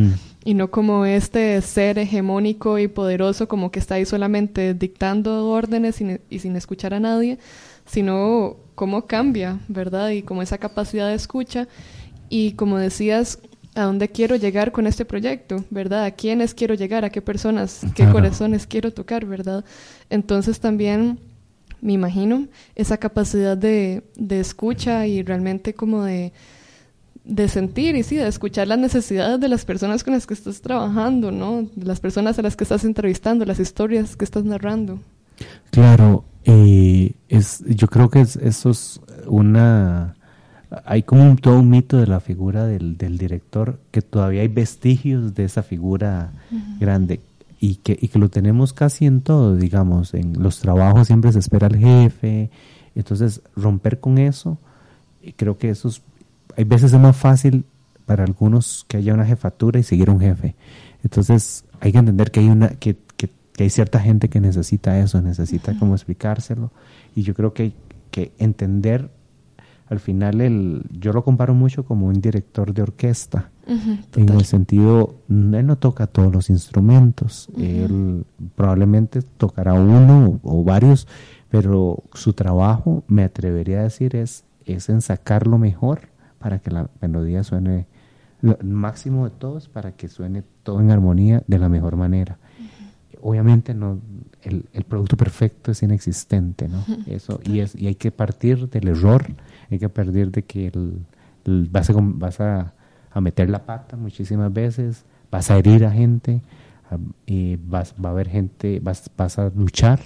Y no como este ser hegemónico y poderoso como que está ahí solamente dictando órdenes y sin escuchar a nadie, sino cómo cambia, ¿verdad? Y como esa capacidad de escucha. Y como decías, a dónde quiero llegar con este proyecto, ¿verdad? A quiénes quiero llegar, a qué personas, qué corazones quiero tocar, ¿verdad? Entonces también me imagino esa capacidad de, de escucha y realmente como de, de sentir y sí, de escuchar las necesidades de las personas con las que estás trabajando, ¿no? De las personas a las que estás entrevistando, las historias que estás narrando. Claro, es, yo creo que eso es una hay como un, todo un mito de la figura del, del, director, que todavía hay vestigios de esa figura grande y que, y que lo tenemos casi en todo, digamos, en los trabajos siempre se espera al jefe, entonces romper con eso, creo que eso es, hay veces es más fácil para algunos que haya una jefatura y seguir un jefe, entonces hay que entender que hay una, que, que, hay cierta gente que necesita eso, necesita como explicárselo. Y yo creo que que entender al final el, yo lo comparo mucho como un director de orquesta, en el sentido, él no toca todos los instrumentos, él probablemente tocará uno o, varios, pero su trabajo, me atrevería a decir, es, es en sacar lo mejor para que la melodía suene, lo máximo de todos, para que suene todo en armonía de la mejor manera. Obviamente no, el, el, producto perfecto es inexistente, ¿no? Eso, y, es, y hay que partir del error hay que perder de que el, vas, a, vas a, meter la pata muchísimas veces, vas a herir a gente, y vas, va a haber gente, vas, vas a luchar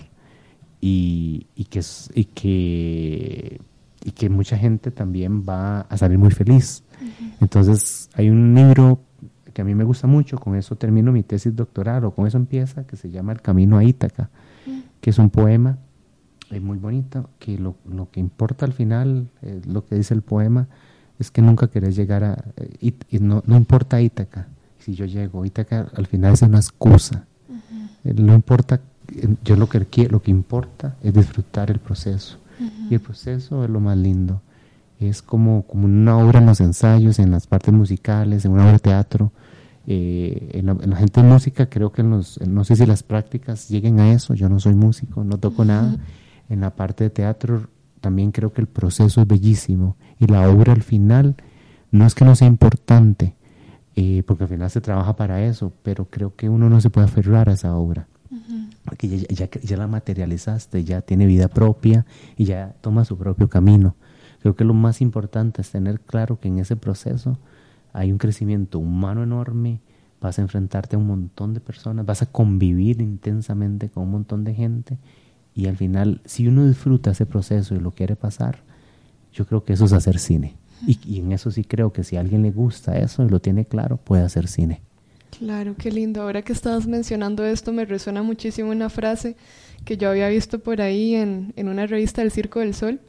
y, y, que, y, que, y que mucha gente también va a salir muy feliz. Entonces hay un libro que a mí me gusta mucho, con eso termino mi tesis doctoral o con eso empieza, que se llama El Camino a Ítaca, que es un poema es muy bonito, que lo, lo, que importa al final, eh, lo que dice el poema, es que nunca querés llegar a... y, no, no, importa Ítaca, si yo llego, Ítaca al final es una excusa. Eh, no importa, eh, yo lo que, lo que importa es disfrutar el proceso. Y el proceso es lo más lindo. Es como, como una obra en los ensayos, en las partes musicales, en una obra de teatro. en, la, gente de música creo que en los, no sé si las prácticas lleguen a eso, yo no soy músico, no toco nada, en la parte de teatro también creo que el proceso es bellísimo y la obra al final no es que no sea importante, eh, porque al final se trabaja para eso, pero creo que uno no se puede aferrar a esa obra, porque ya, ya, la materializaste, ya tiene vida propia y ya toma su propio camino. Creo que lo más importante es tener claro que en ese proceso hay un crecimiento humano enorme, vas a enfrentarte a un montón de personas, vas a convivir intensamente con un montón de gente y al final, si uno disfruta ese proceso y lo quiere pasar, yo creo que eso es hacer cine. Y, en eso sí creo que si a alguien le gusta eso y lo tiene claro, puede hacer cine. Claro, qué lindo. Ahora que estabas mencionando esto, me resuena muchísimo una frase que yo había visto por ahí en, en una revista del Circo del Sol,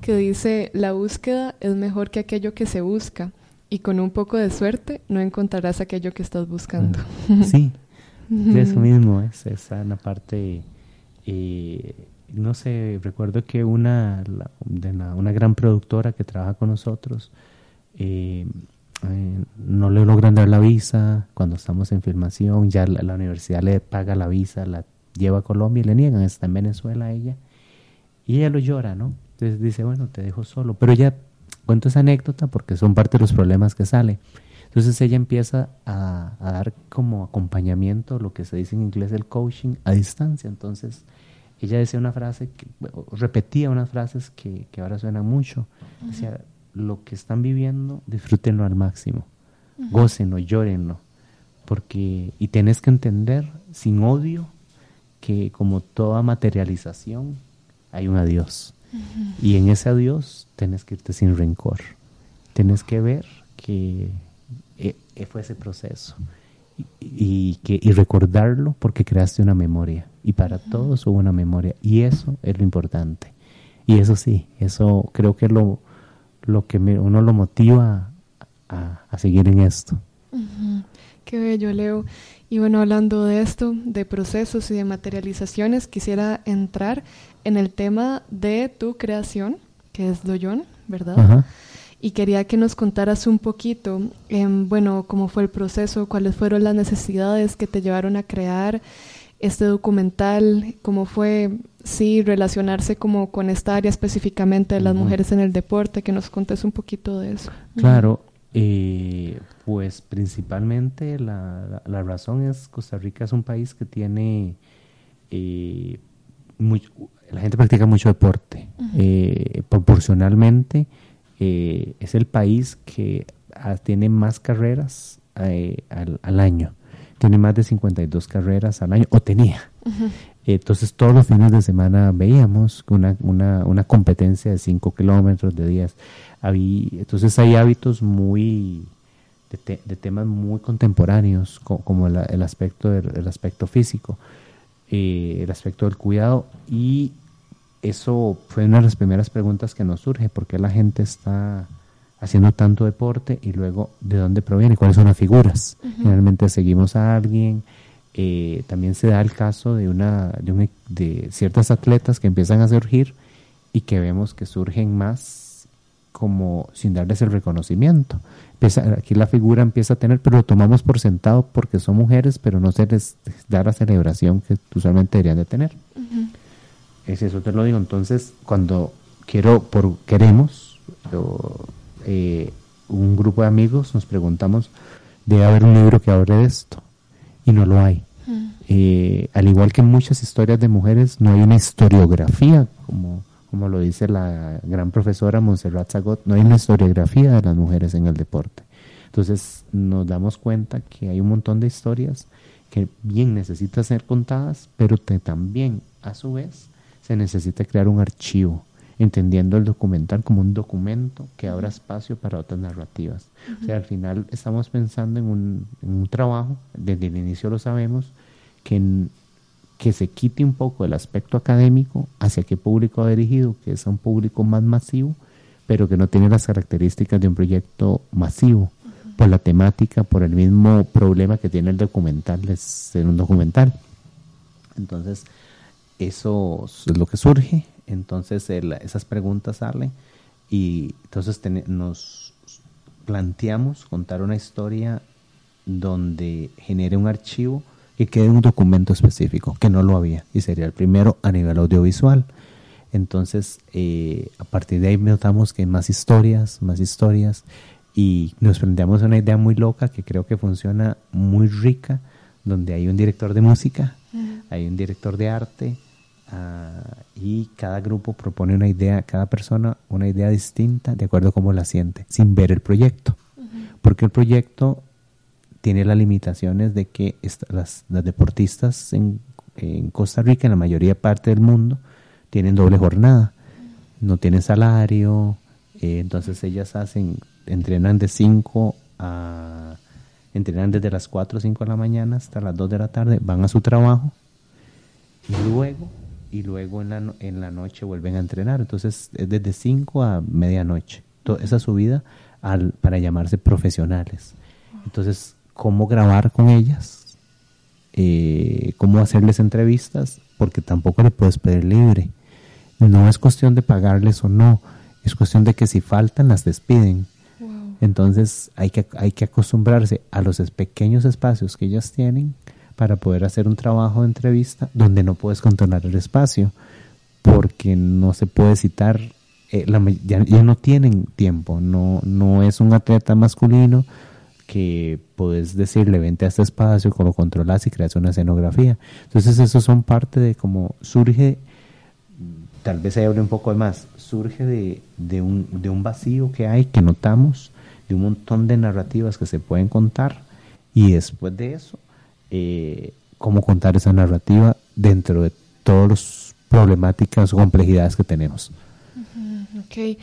que dice, la búsqueda es mejor que aquello que se busca, y con un poco de suerte no encontrarás aquello que estás buscando. Sí, (laughs) eso mismo es esa la parte y no sé, recuerdo que una, de una gran productora que trabaja con nosotros eh, eh, no le logran dar la visa cuando estamos en filmación, ya la, universidad le paga la visa, la lleva a Colombia y le niegan, está en Venezuela ella, y ella lo llora, ¿no? Entonces dice, bueno, te dejo solo, pero ya cuento esa anécdota porque son parte de los problemas que sale. Entonces ella empieza a, a, dar como acompañamiento, lo que se dice en inglés el coaching a distancia. Entonces ella decía una frase, que, repetía unas frases que, que ahora suenan mucho. Decía, lo que están viviendo, disfrútenlo al máximo, uh gócenlo, llórenlo, porque, y tenés que entender, sin odio, que como toda materialización hay un adiós. Y en ese adiós tienes que irte sin rencor. Tienes que ver que eh, eh, fue ese proceso y, que, y recordarlo porque creaste una memoria. Y para todos hubo una memoria. Y eso es lo importante. Y eso sí, eso creo que es lo, lo que uno lo motiva a, seguir en esto. Qué bello, Leo. Y bueno, hablando de esto, de procesos y de materializaciones, quisiera entrar en el tema de tu creación, que es Doyon, ¿verdad? Y quería que nos contaras un poquito, em, bueno, cómo fue el proceso, cuáles fueron las necesidades que te llevaron a crear este documental, cómo fue, sí, relacionarse como con esta área específicamente de las mujeres en el deporte, que nos contes un poquito de eso. Claro, eh, pues principalmente la, la, razón es Costa Rica es un país que tiene eh, la gente practica mucho deporte. Eh, proporcionalmente es el país que ah, tiene más carreras al, al, año. Tiene más de 52 carreras al año, o tenía. Entonces todos los fines de semana veíamos una, una, competencia de 5 kilómetros, de días entonces hay hábitos muy de, temas muy contemporáneos, como el, aspecto del aspecto físico, eh, el aspecto del cuidado y eso fue una de las primeras preguntas que nos surge, ¿por qué la gente está haciendo tanto deporte y luego de dónde proviene, cuáles son las figuras? Generalmente seguimos a alguien, eh, también se da el caso de, una, de, de ciertas atletas que empiezan a surgir y que vemos que surgen más como sin darles el reconocimiento. aquí la figura empieza a tener, pero lo tomamos por sentado porque son mujeres, pero no se les da la celebración que usualmente deberían de tener. Es eso te lo digo. Entonces, cuando quiero, por queremos, eh, un grupo de amigos nos preguntamos, debe haber un libro que hable de esto, y no lo hay. Eh, al igual que en muchas historias de mujeres, no hay una historiografía como como lo dice la gran profesora Montserrat Zagot, no hay una historiografía de las mujeres en el deporte. Entonces nos damos cuenta que hay un montón de historias que bien necesitan ser contadas, pero que también a su vez se necesita crear un archivo, entendiendo el documental como un documento que abra espacio para otras narrativas. O sea, al final estamos pensando en un, en un trabajo, desde el inicio lo sabemos, que en, que se quite un poco el aspecto académico hacia qué público ha dirigido, que es un público más masivo, pero que no tiene las características de un proyecto masivo, por la temática, por el mismo problema que tiene el documental de ser un documental. Entonces, eso es lo que surge, entonces esas preguntas salen y entonces nos planteamos contar una historia donde genere un archivo que quede un documento específico, que no lo había, y sería el primero a nivel audiovisual. Entonces, eh, a partir de ahí notamos que hay más historias, más historias, y nos planteamos una idea muy loca que creo que funciona muy rica, donde hay un director de música, hay un director de arte, y cada grupo propone una idea, cada persona una idea distinta de acuerdo a cómo la siente, sin ver el proyecto. Porque el proyecto tiene las limitaciones de que las, deportistas en, Costa Rica, en la mayoría parte del mundo, tienen doble jornada, no tienen salario, eh, entonces ellas hacen, entrenan de 5 a, entrenan desde las 4 o 5 de la mañana hasta las 2 de la tarde, van a su trabajo y luego, y luego en la, en la noche vuelven a entrenar, entonces es desde 5 a medianoche, toda esa subida al, para llamarse profesionales. Entonces, cómo grabar con ellas, eh, cómo hacerles entrevistas, porque tampoco le puedes pedir libre. No es cuestión de pagarles o no, es cuestión de que si faltan las despiden. Entonces hay que, hay que acostumbrarse a los pequeños espacios que ellas tienen para poder hacer un trabajo de entrevista donde no puedes controlar el espacio, porque no se puede citar, eh, ya, ya, no tienen tiempo, no, no es un atleta masculino, que puedes decirle, vente a este espacio, lo controlas y creas una escenografía. Entonces, eso son parte de cómo surge, tal vez ahí hable un poco más, surge de, de, un, de un vacío que hay, que notamos, de un montón de narrativas que se pueden contar, y después de eso, eh, cómo contar esa narrativa dentro de todas las problemáticas o complejidades que tenemos. Ok.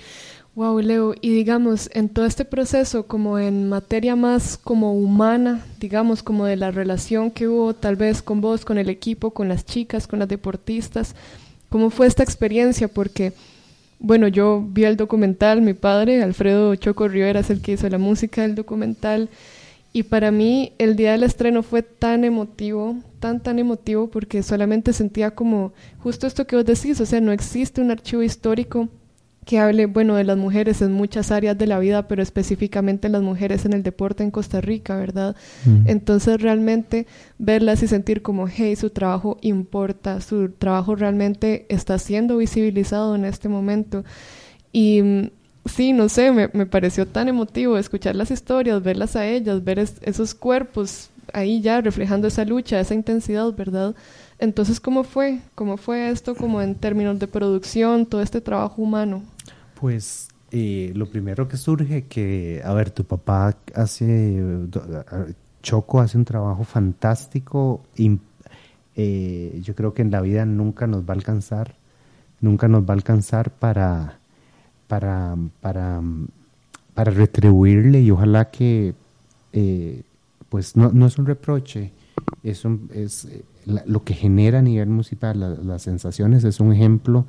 Wow, Leo. Y digamos, en todo este proceso, como en materia más como humana, digamos, como de la relación que hubo tal vez con vos, con el equipo, con las chicas, con las deportistas, ¿cómo fue esta experiencia? Porque, bueno, yo vi el documental, mi padre, Alfredo Choco Rivera, es el que hizo la música del documental, y para mí el día del estreno fue tan emotivo, tan, tan emotivo, porque solamente sentía como justo esto que vos decís, o sea, no existe un archivo histórico que hable, bueno, de las mujeres en muchas áreas de la vida, pero específicamente las mujeres en el deporte en Costa Rica, ¿verdad? Entonces realmente verlas y sentir como, hey, su trabajo importa, su trabajo realmente está siendo visibilizado en este momento. Y mm, sí, no sé, me, me pareció tan emotivo escuchar las historias, verlas a ellas, ver esos cuerpos ahí ya reflejando esa lucha, esa intensidad, ¿verdad? Entonces, ¿cómo fue? ¿Cómo fue esto como en términos de producción, todo este trabajo humano? Pues eh, lo primero que surge que, a ver, tu papá hace, Choco hace un trabajo fantástico, y, eh, yo creo que en la vida nunca nos va a alcanzar, nunca nos va a alcanzar para, para, para, para retribuirle y ojalá que, eh, pues no, no es un reproche, es, un, es lo que genera a nivel musical, las sensaciones, es un ejemplo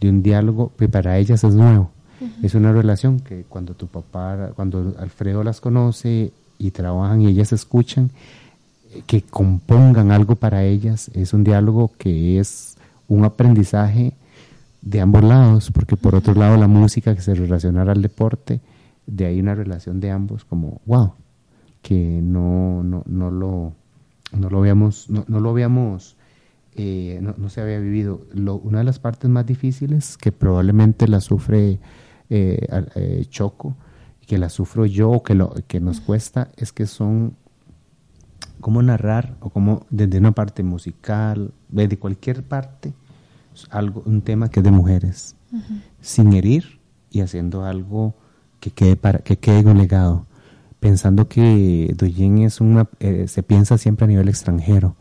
de un diálogo que para ellas es nuevo. Es una relación que cuando tu papá, cuando Alfredo las conoce y trabajan y ellas escuchan, que compongan algo para ellas, es un diálogo que es un aprendizaje de ambos lados, porque por otro lado la música que se relacionara al deporte, de ahí una relación de ambos como, wow, que no, no, no lo no lo habíamos, no, lo habíamos, eh, no, se había vivido. Lo, una de las partes más difíciles que probablemente la sufre eh, eh, Choco, que la sufro yo, que, lo, que nos cuesta, es que son cómo narrar o cómo desde una parte musical, desde cualquier parte, algo, un tema que es de mujeres, sin herir y haciendo algo que quede para que quede un legado pensando que Doyen es una, eh, se piensa siempre a nivel extranjero.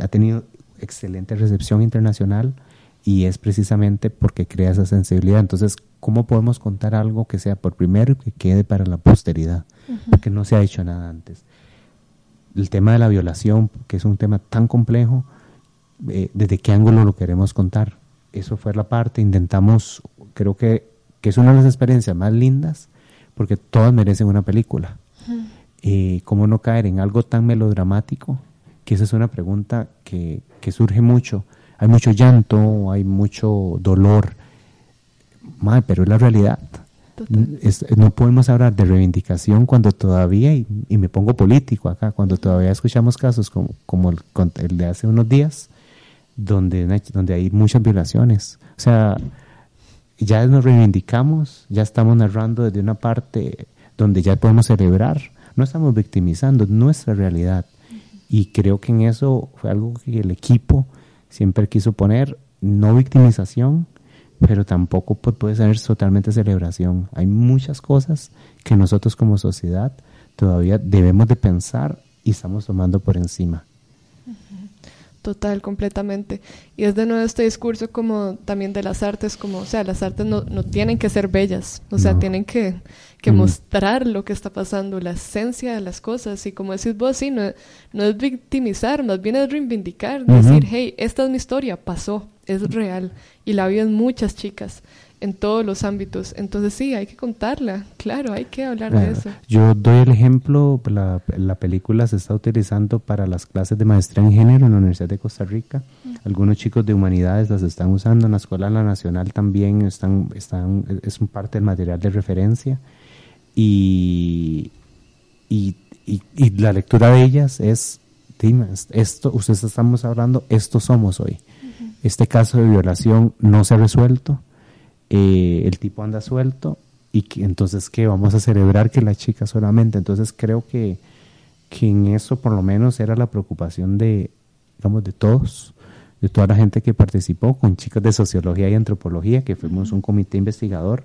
ha tenido excelente recepción internacional y es precisamente porque crea esa sensibilidad. Entonces, ¿cómo podemos contar algo que sea por primero que quede para la posteridad? Porque no se ha hecho nada antes. El tema de la violación, que es un tema tan complejo, eh, ¿desde qué ángulo lo queremos contar? Eso fue la parte, intentamos, creo que, que es una de las experiencias más lindas porque todas merecen una película. y ¿Cómo no caer en algo tan melodramático? Que esa es una pregunta que, surge mucho. Hay mucho llanto, hay mucho dolor, Madre, pero es la realidad. no podemos hablar de reivindicación cuando todavía, y, me pongo político acá, cuando todavía escuchamos casos como, como el, el, de hace unos días, donde, donde hay muchas violaciones. O sea, ya nos reivindicamos, ya estamos narrando desde una parte donde ya podemos celebrar, no estamos victimizando nuestra realidad. Y creo que en eso fue algo que el equipo siempre quiso poner, no victimización, pero tampoco puede ser totalmente celebración. Hay muchas cosas que nosotros como sociedad todavía debemos de pensar y estamos tomando por encima. Total, completamente. Y es de nuevo este discurso como también de las artes, como, o sea, las artes no, no tienen que ser bellas, o sea, tienen que, que mm. mostrar lo que está pasando, la esencia de las cosas. Y como decís vos, sí, no, no es victimizar, más bien es reivindicar, decir, hey, esta es mi historia, pasó, es real, y la viven muchas chicas en todos los ámbitos. Entonces sí, hay que contarla, claro, hay que hablar de eso. Yo doy el ejemplo, la, la, película se está utilizando para las clases de maestría en género en la Universidad de Costa Rica. Algunos chicos de humanidades las están usando, en la Escuela Nacional también están, están, es un parte del material de referencia. Y, y, y, la lectura de ellas es, esto, ustedes estamos hablando, esto somos hoy. Este caso de violación no se ha resuelto eh, el tipo anda suelto y que, entonces que vamos a celebrar que la chica solamente. Entonces creo que, que en eso por lo menos era la preocupación de, digamos, de todos, de toda la gente que participó, con chicas de sociología y antropología, que fuimos un comité investigador,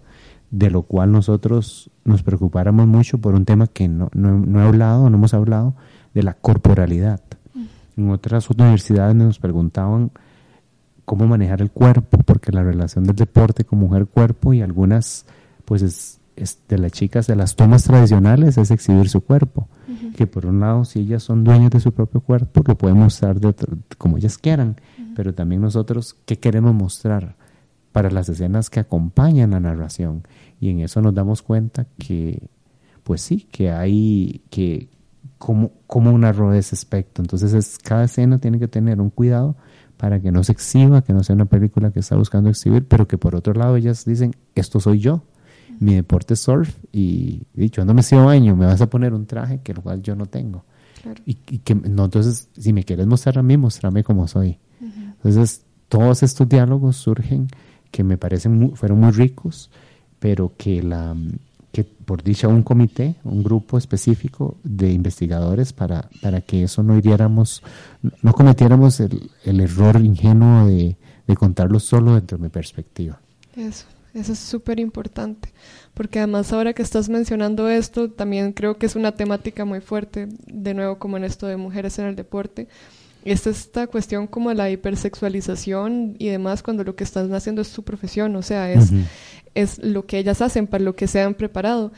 de lo cual nosotros nos preocupáramos mucho por un tema que no, no, no he hablado, no hemos hablado, de la corporalidad. en otras universidades nos preguntaban cómo manejar el cuerpo, porque la relación del deporte con mujer-cuerpo y algunas, pues es, de las chicas, de las tomas tradicionales, es exhibir su cuerpo. Que por un lado, si ellas son dueñas de su propio cuerpo, que pueden mostrar de como ellas quieran, pero también nosotros, ¿qué queremos mostrar? para las escenas que acompañan la narración. Y en eso nos damos cuenta que, pues sí, que hay, que como, como narró ese aspecto. Entonces es, cada escena tiene que tener un cuidado para que no se exhiba, que no sea una película que está buscando exhibir, pero que por otro lado ellas dicen, esto soy yo, mi deporte es surf y dicho, ando me sido baño, me vas a poner un traje que el cual yo no tengo. Y, que no, entonces, si me quieres mostrar a mí, mostrame como soy. Entonces, todos estos diálogos surgen que me parecen fueron muy ricos, pero que la que por dicha un comité, un grupo específico de investigadores para, para que eso no hiriéramos, no cometiéramos el, el error ingenuo de, de, contarlo solo dentro de mi perspectiva. Eso, eso es súper importante, porque además ahora que estás mencionando esto, también creo que es una temática muy fuerte, de nuevo como en esto de mujeres en el deporte, es esta cuestión como la hipersexualización y demás cuando lo que están haciendo es su profesión, o sea, es, es lo que ellas hacen para lo que se han preparado.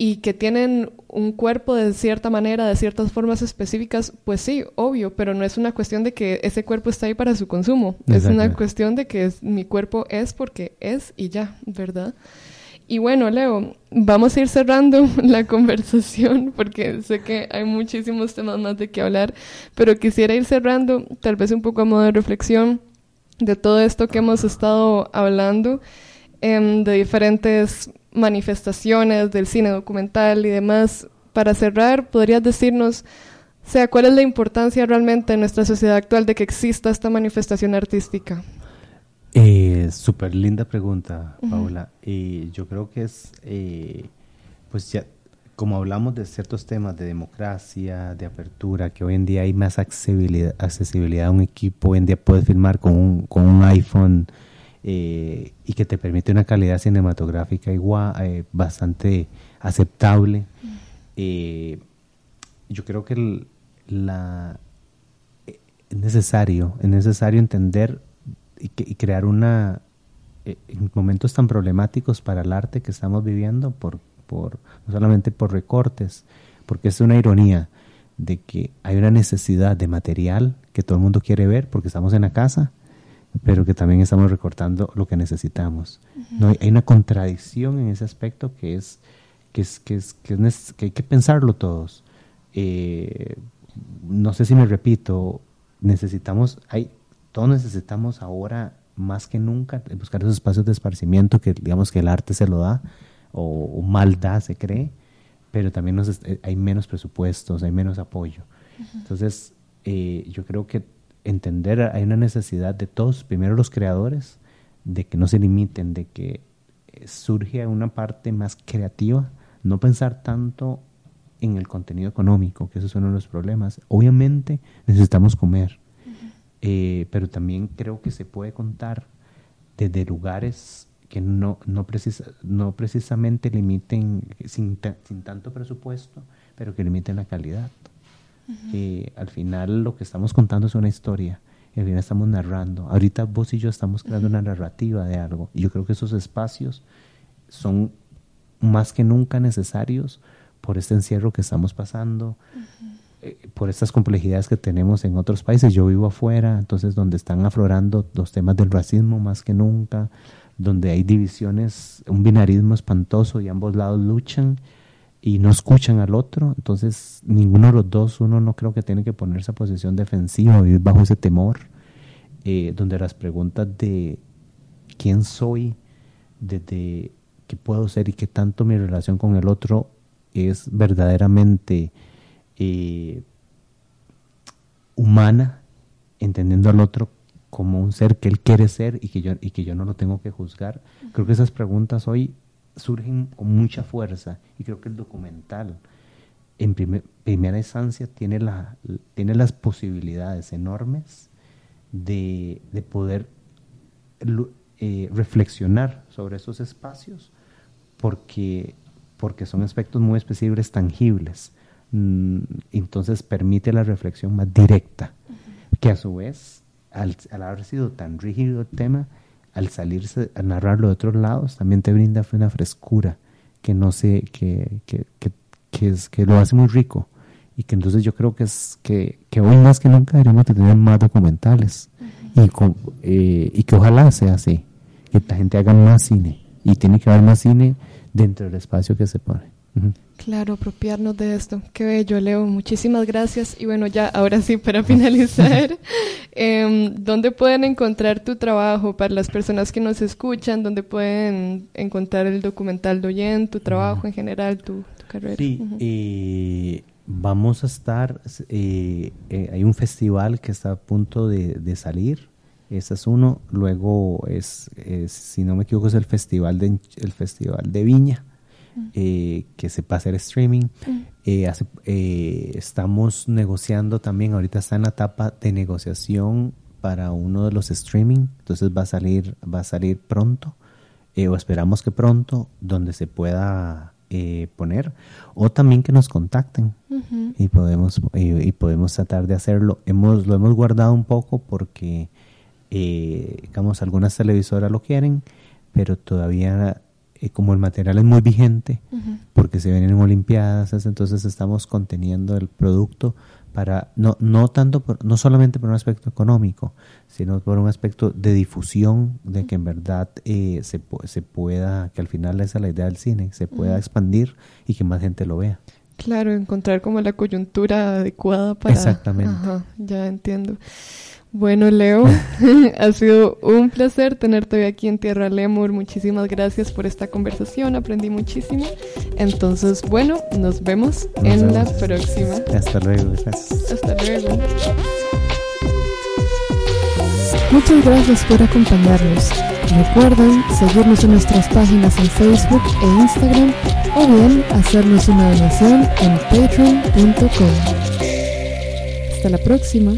Y que tienen un cuerpo de cierta manera, de ciertas formas específicas, pues sí, obvio, pero no es una cuestión de que ese cuerpo está ahí para su consumo, es una cuestión de que mi cuerpo es porque es y ya, ¿verdad? Y bueno, Leo, vamos a ir cerrando (laughs) la conversación porque sé que hay muchísimos temas más de qué hablar, pero quisiera ir cerrando tal vez un poco a modo de reflexión de todo esto que hemos estado hablando, em, de diferentes manifestaciones del cine documental y demás. Para cerrar, ¿podrías decirnos, o sea, cuál es la importancia realmente en nuestra sociedad actual de que exista esta manifestación artística? Eh, Súper linda pregunta, Paula. Y yo creo que es, eh, pues ya, como hablamos de ciertos temas de democracia, de apertura, que hoy en día hay más accesibilidad, accesibilidad a un equipo, hoy en día puedes filmar con un, con un iPhone eh, y que te permite una calidad cinematográfica igual, eh, bastante aceptable. yo creo que la, es necesario, es necesario entender y, crear una, eh, en momentos tan problemáticos para el arte que estamos viviendo, por, por, no solamente por recortes, porque es una ironía de que hay una necesidad de material que todo el mundo quiere ver porque estamos en la casa, pero que también estamos recortando lo que necesitamos. no, hay, una contradicción en ese aspecto que es que, es, que, es, que, es, que hay que pensarlo todos. Eh, no sé si me repito, necesitamos, hay, todos necesitamos ahora más que nunca buscar esos espacios de esparcimiento que digamos que el arte se lo da o, mal da, se cree, pero también nos, eh, hay menos presupuestos, hay menos apoyo. Entonces, eh, yo creo que entender, hay una necesidad de todos, primero los creadores, de que no se limiten, de que eh, surge una parte más creativa, no pensar tanto en el contenido económico, que eso es uno de los problemas. Obviamente necesitamos comer, eh, pero también creo que se puede contar desde lugares que no, no, precisa, no precisamente limiten, sin, sin, tanto presupuesto, pero que limiten la calidad. Al final lo que estamos contando es una historia, y al final estamos narrando. Ahorita vos y yo estamos creando una narrativa de algo, y yo creo que esos espacios son más que nunca necesarios por este encierro que estamos pasando, eh, por estas complejidades que tenemos en otros países. Yo vivo afuera, entonces donde están aflorando los temas del racismo más que nunca, donde hay divisiones, un binarismo espantoso y ambos lados luchan y no escuchan al otro, entonces ninguno de los dos, uno no creo que tiene que ponerse a posición defensiva, vivir bajo ese temor, eh, donde las preguntas de quién soy, desde qué puedo ser y qué tanto mi relación con el otro es verdaderamente eh, humana, entendiendo al otro como un ser que él quiere ser y que yo, y que yo no lo tengo que juzgar. Creo que esas preguntas hoy surgen con mucha fuerza y creo que el documental en primera instancia tiene, la, tiene las posibilidades enormes de, poder eh, reflexionar sobre esos espacios porque, porque son aspectos muy específicos, tangibles. Mm, entonces permite la reflexión más directa que a su vez, al, al haber sido tan rígido el tema, al salirse a narrarlo de otros lados, también te brinda una frescura que no sé, que, que, que, que, es, que lo hace muy rico. Y que entonces yo creo que es que, que hoy más que nunca deberíamos tener más documentales. y, con, eh, y que ojalá sea así, que la gente haga más cine. Y tiene que haber más cine dentro del espacio que se pone. Claro, apropiarnos de esto. Qué bello, Leo. Muchísimas gracias. Y bueno, ya ahora sí, para (laughs) finalizar, em, ¿dónde pueden encontrar tu trabajo para las personas que nos escuchan? ¿Dónde pueden encontrar el documental de Oyen, tu trabajo en general, tu, tu carrera? Sí, eh, vamos a estar, eh, eh, hay un festival que está a punto de, de salir, ese es uno, luego es, es, si no me equivoco, es el festival de, el festival de Viña, eh, que se va a hacer streaming. Eh, hace- eh, estamos negociando también, ahorita está en la etapa de negociación para uno de los streaming, entonces va a salir, va a salir pronto, eh, o esperamos que pronto, donde se pueda eh, poner, o también que nos contacten y podemos y, podemos tratar de hacerlo. Hemos lo hemos guardado un poco porque eh, digamos algunas televisoras lo quieren, pero todavía eh, como el material es muy vigente porque se vienen olimpiadas, es- entonces estamos conteniendo el producto para no no tanto por- no solamente por un aspecto económico, sino por un aspecto de difusión de que en verdad eh, se se pueda que al final esa es la idea del cine, se pueda expandir y que más gente lo vea. Claro, encontrar como la coyuntura adecuada para... Exactamente. Ajá, ya entiendo. Bueno, Leo, (laughs) ha sido un placer tenerte hoy aquí en Tierra Lemur. Muchísimas gracias por esta conversación, aprendí muchísimo. Entonces, bueno, nos vemos Nos en la vemos. próxima. Hasta luego, gracias. Hasta luego. Muchas gracias por acompañarnos. Recuerden seguirnos en nuestras páginas en Facebook e Instagram o bien hacernos una donación en patreon.com. Hasta la próxima.